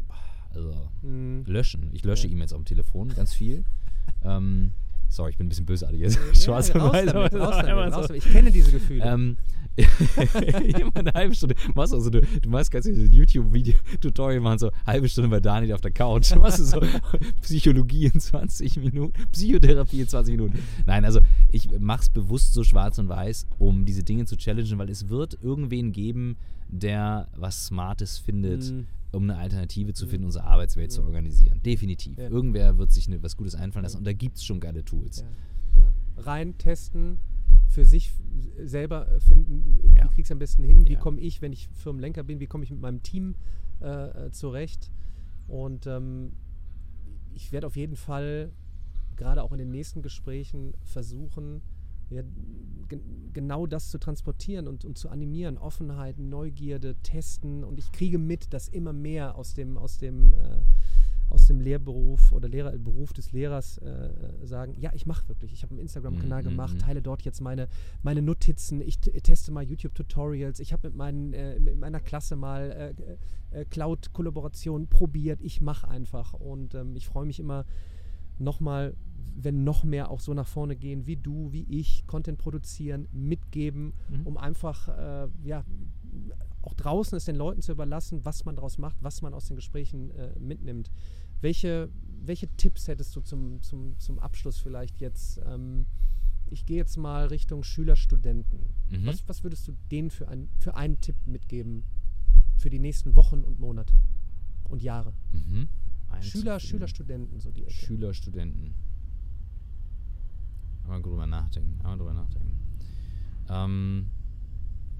Also Mhm. löschen. Ich lösche Ja. E-Mails auf dem Telefon, ganz viel. ähm, sorry, ich bin ein bisschen bösartig jetzt. Ja, Schwarz und weiß. damit, so damit, raus so. Ich kenne diese Gefühle. Ähm, immer eine halbe Stunde. Machst du, so, du, du machst ganz YouTube-Video-Tutorial machen, so halbe Stunde bei Daniel auf der Couch. Machst du so Psychologie in 20 Minuten, Psychotherapie in 20 Minuten. Nein, also ich mach's bewusst so schwarz und weiß, um diese Dinge zu challengen, weil es wird irgendwen geben, der was Smartes findet, Mhm. Um eine Alternative zu Mhm. finden, unsere Arbeitswelt zu Ja. organisieren. Definitiv. Irgendwer wird sich ne, was Gutes einfallen lassen und da gibt es schon geile Tools. Rein testen, für sich selber finden, wie Ja. kriege ich es am besten hin, wie Ja. komme ich, wenn ich Firmenlenker bin, wie komme ich mit meinem Team äh, äh, zurecht. Und ähm, ich werde auf jeden Fall, gerade auch in den nächsten Gesprächen, versuchen, ja, gen genau das zu transportieren und, und zu animieren. Offenheit, Neugierde, Testen. Und ich kriege mit, dass immer mehr aus dem, aus dem, äh, aus dem Lehrberuf oder Lehrer, Beruf des Lehrers äh, sagen, ja, ich mache wirklich. Ich habe einen Instagram-Kanal Mhm, gemacht, mhm. teile dort jetzt meine, meine Notizen, ich teste mal YouTube-Tutorials, ich habe mit, meinen, äh, mit meiner Klasse mal äh, äh, Cloud-Kollaboration probiert, ich mache einfach. Und ähm, ich freue mich immer nochmal, wenn noch mehr auch so nach vorne gehen, wie du, wie ich, Content produzieren, mitgeben, Mhm. um einfach, äh, ja, auch draußen es den Leuten zu überlassen, was man daraus macht, was man aus den Gesprächen äh, mitnimmt. Welche, welche Tipps hättest du zum, zum, zum Abschluss vielleicht jetzt? Ähm, ich gehe jetzt mal Richtung Schüler, Studenten. Mhm. Was, was würdest du denen für, ein, für einen Tipp mitgeben für die nächsten Wochen und Monate und Jahre? Mhm. Schüler, Schüler, den- Studenten, so die Ecke. Schüler, Studenten. Einmal drüber nachdenken. Einmal drüber nachdenken. Ähm,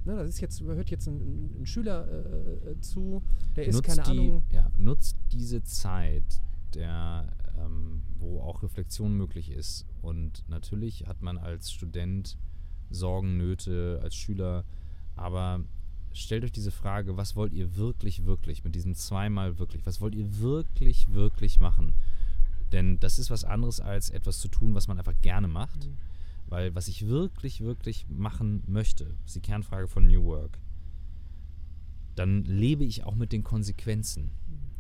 Ne, das ist jetzt, hört jetzt ein, ein, Schüler äh, äh, zu, der ist, nutzt keine die, Ahnung, Ja, nutzt diese Zeit, der, ähm, wo auch Reflexion möglich ist. Und natürlich hat man als Student Sorgen, Nöte, als Schüler, aber stellt euch diese Frage, was wollt ihr wirklich, wirklich mit diesem zweimal wirklich, was wollt ihr wirklich, wirklich machen? Denn das ist was anderes als etwas zu tun, was man einfach gerne macht. Mhm. Weil was ich wirklich, wirklich machen möchte, ist die Kernfrage von New Work, dann lebe ich auch mit den Konsequenzen,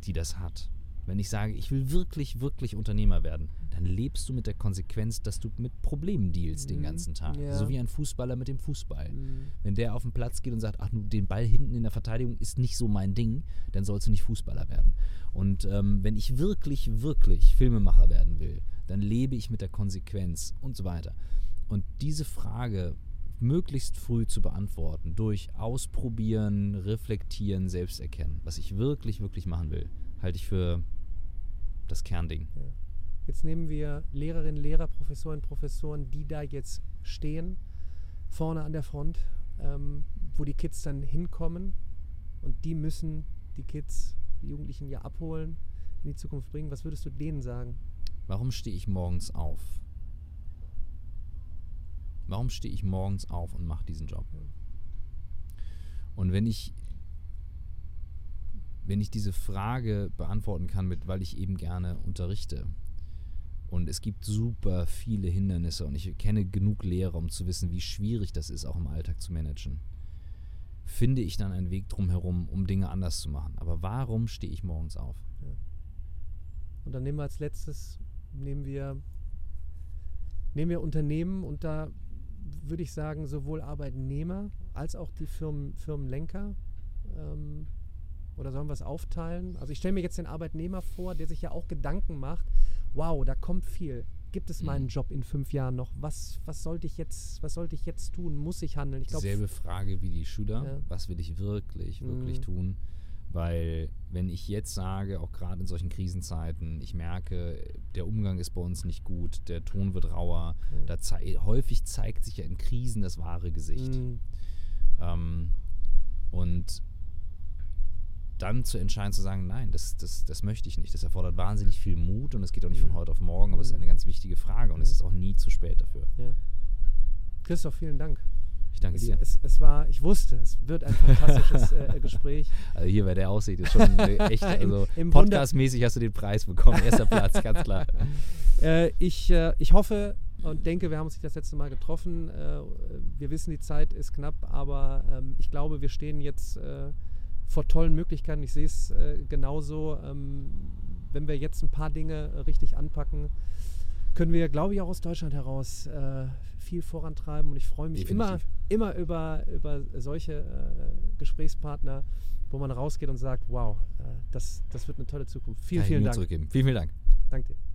die das hat. Wenn ich sage, ich will wirklich, wirklich Unternehmer werden, dann lebst du mit der Konsequenz, dass du mit Problemen dealst den Mhm. ganzen Tag. Ja. So wie ein Fußballer mit dem Fußball. Mhm. Wenn der auf den Platz geht und sagt, ach, den Ball hinten in der Verteidigung ist nicht so mein Ding, dann sollst du nicht Fußballer werden. Und ähm, wenn ich wirklich, wirklich Filmemacher werden will, dann lebe ich mit der Konsequenz und so weiter. Und diese Frage möglichst früh zu beantworten, durch Ausprobieren, Reflektieren, Selbsterkennen, was ich wirklich, wirklich machen will, halte ich für das Kernding. Jetzt nehmen wir Lehrerinnen, Lehrer, Professorinnen, Professoren, die da jetzt stehen, vorne an der Front, ähm, wo die Kids dann hinkommen und die müssen die Kids, die Jugendlichen ja abholen, in die Zukunft bringen. Was würdest du denen sagen? Warum stehe ich morgens auf? Warum stehe ich morgens auf und mache diesen Job? Und wenn ich, wenn ich diese Frage beantworten kann, mit, weil ich eben gerne unterrichte, und es gibt super viele Hindernisse und ich kenne genug Lehrer, um zu wissen, wie schwierig das ist, auch im Alltag zu managen, finde ich dann einen Weg drumherum, um Dinge anders zu machen. Aber warum stehe ich morgens auf? Und dann nehmen wir als letztes, nehmen wir, nehmen wir Unternehmen und da würde ich sagen, sowohl Arbeitnehmer als auch die Firmen, Firmenlenker. Ähm, oder sollen wir es aufteilen? Also ich stelle mir jetzt den Arbeitnehmer vor, der sich ja auch Gedanken macht, wow, da kommt viel. Gibt es meinen Mhm. Job in fünf Jahren noch? Was, was sollte ich jetzt, was sollte ich jetzt tun? Muss ich handeln? Ich glaube, Selbe Frage wie die Schüler. Ja. Was will ich wirklich, wirklich Mhm. tun? Weil wenn ich jetzt sage, auch gerade in solchen Krisenzeiten, ich merke, der Umgang ist bei uns nicht gut, der Ton wird rauer, Ja. da zei häufig zeigt sich ja in Krisen das wahre Gesicht. Mm, Ähm, und dann zu entscheiden, zu sagen, nein, das, das, das möchte ich nicht. Das erfordert wahnsinnig viel Mut und es geht auch nicht von Mhm. heute auf morgen, aber es ist Mhm. eine ganz wichtige Frage und es Ja. ist auch nie zu spät dafür. ja. Christoph, vielen Dank. Ich danke Es, dir. es, es war, ich wusste, es wird ein fantastisches äh, Gespräch. Also hier bei der Aussicht ist schon eine echt, also podcastmäßig hast du den Preis bekommen. Erster Platz, ganz klar. Äh, ich, äh, ich hoffe und denke, wir haben uns nicht das letzte Mal getroffen. Äh, wir wissen, die Zeit ist knapp, aber ähm, ich glaube, wir stehen jetzt äh, vor tollen Möglichkeiten. Ich sehe es äh, genauso. Ähm, wenn wir jetzt ein paar Dinge äh, richtig anpacken, können wir, glaube ich, auch aus Deutschland heraus äh, viel vorantreiben. Und ich freue mich immer, Definitiv. immer über, über solche äh, Gesprächspartner, wo man rausgeht und sagt, wow, äh, das, das wird eine tolle Zukunft. Vielen, Kann vielen Dank. zurückgeben. Vielen, vielen Dank. Danke dir.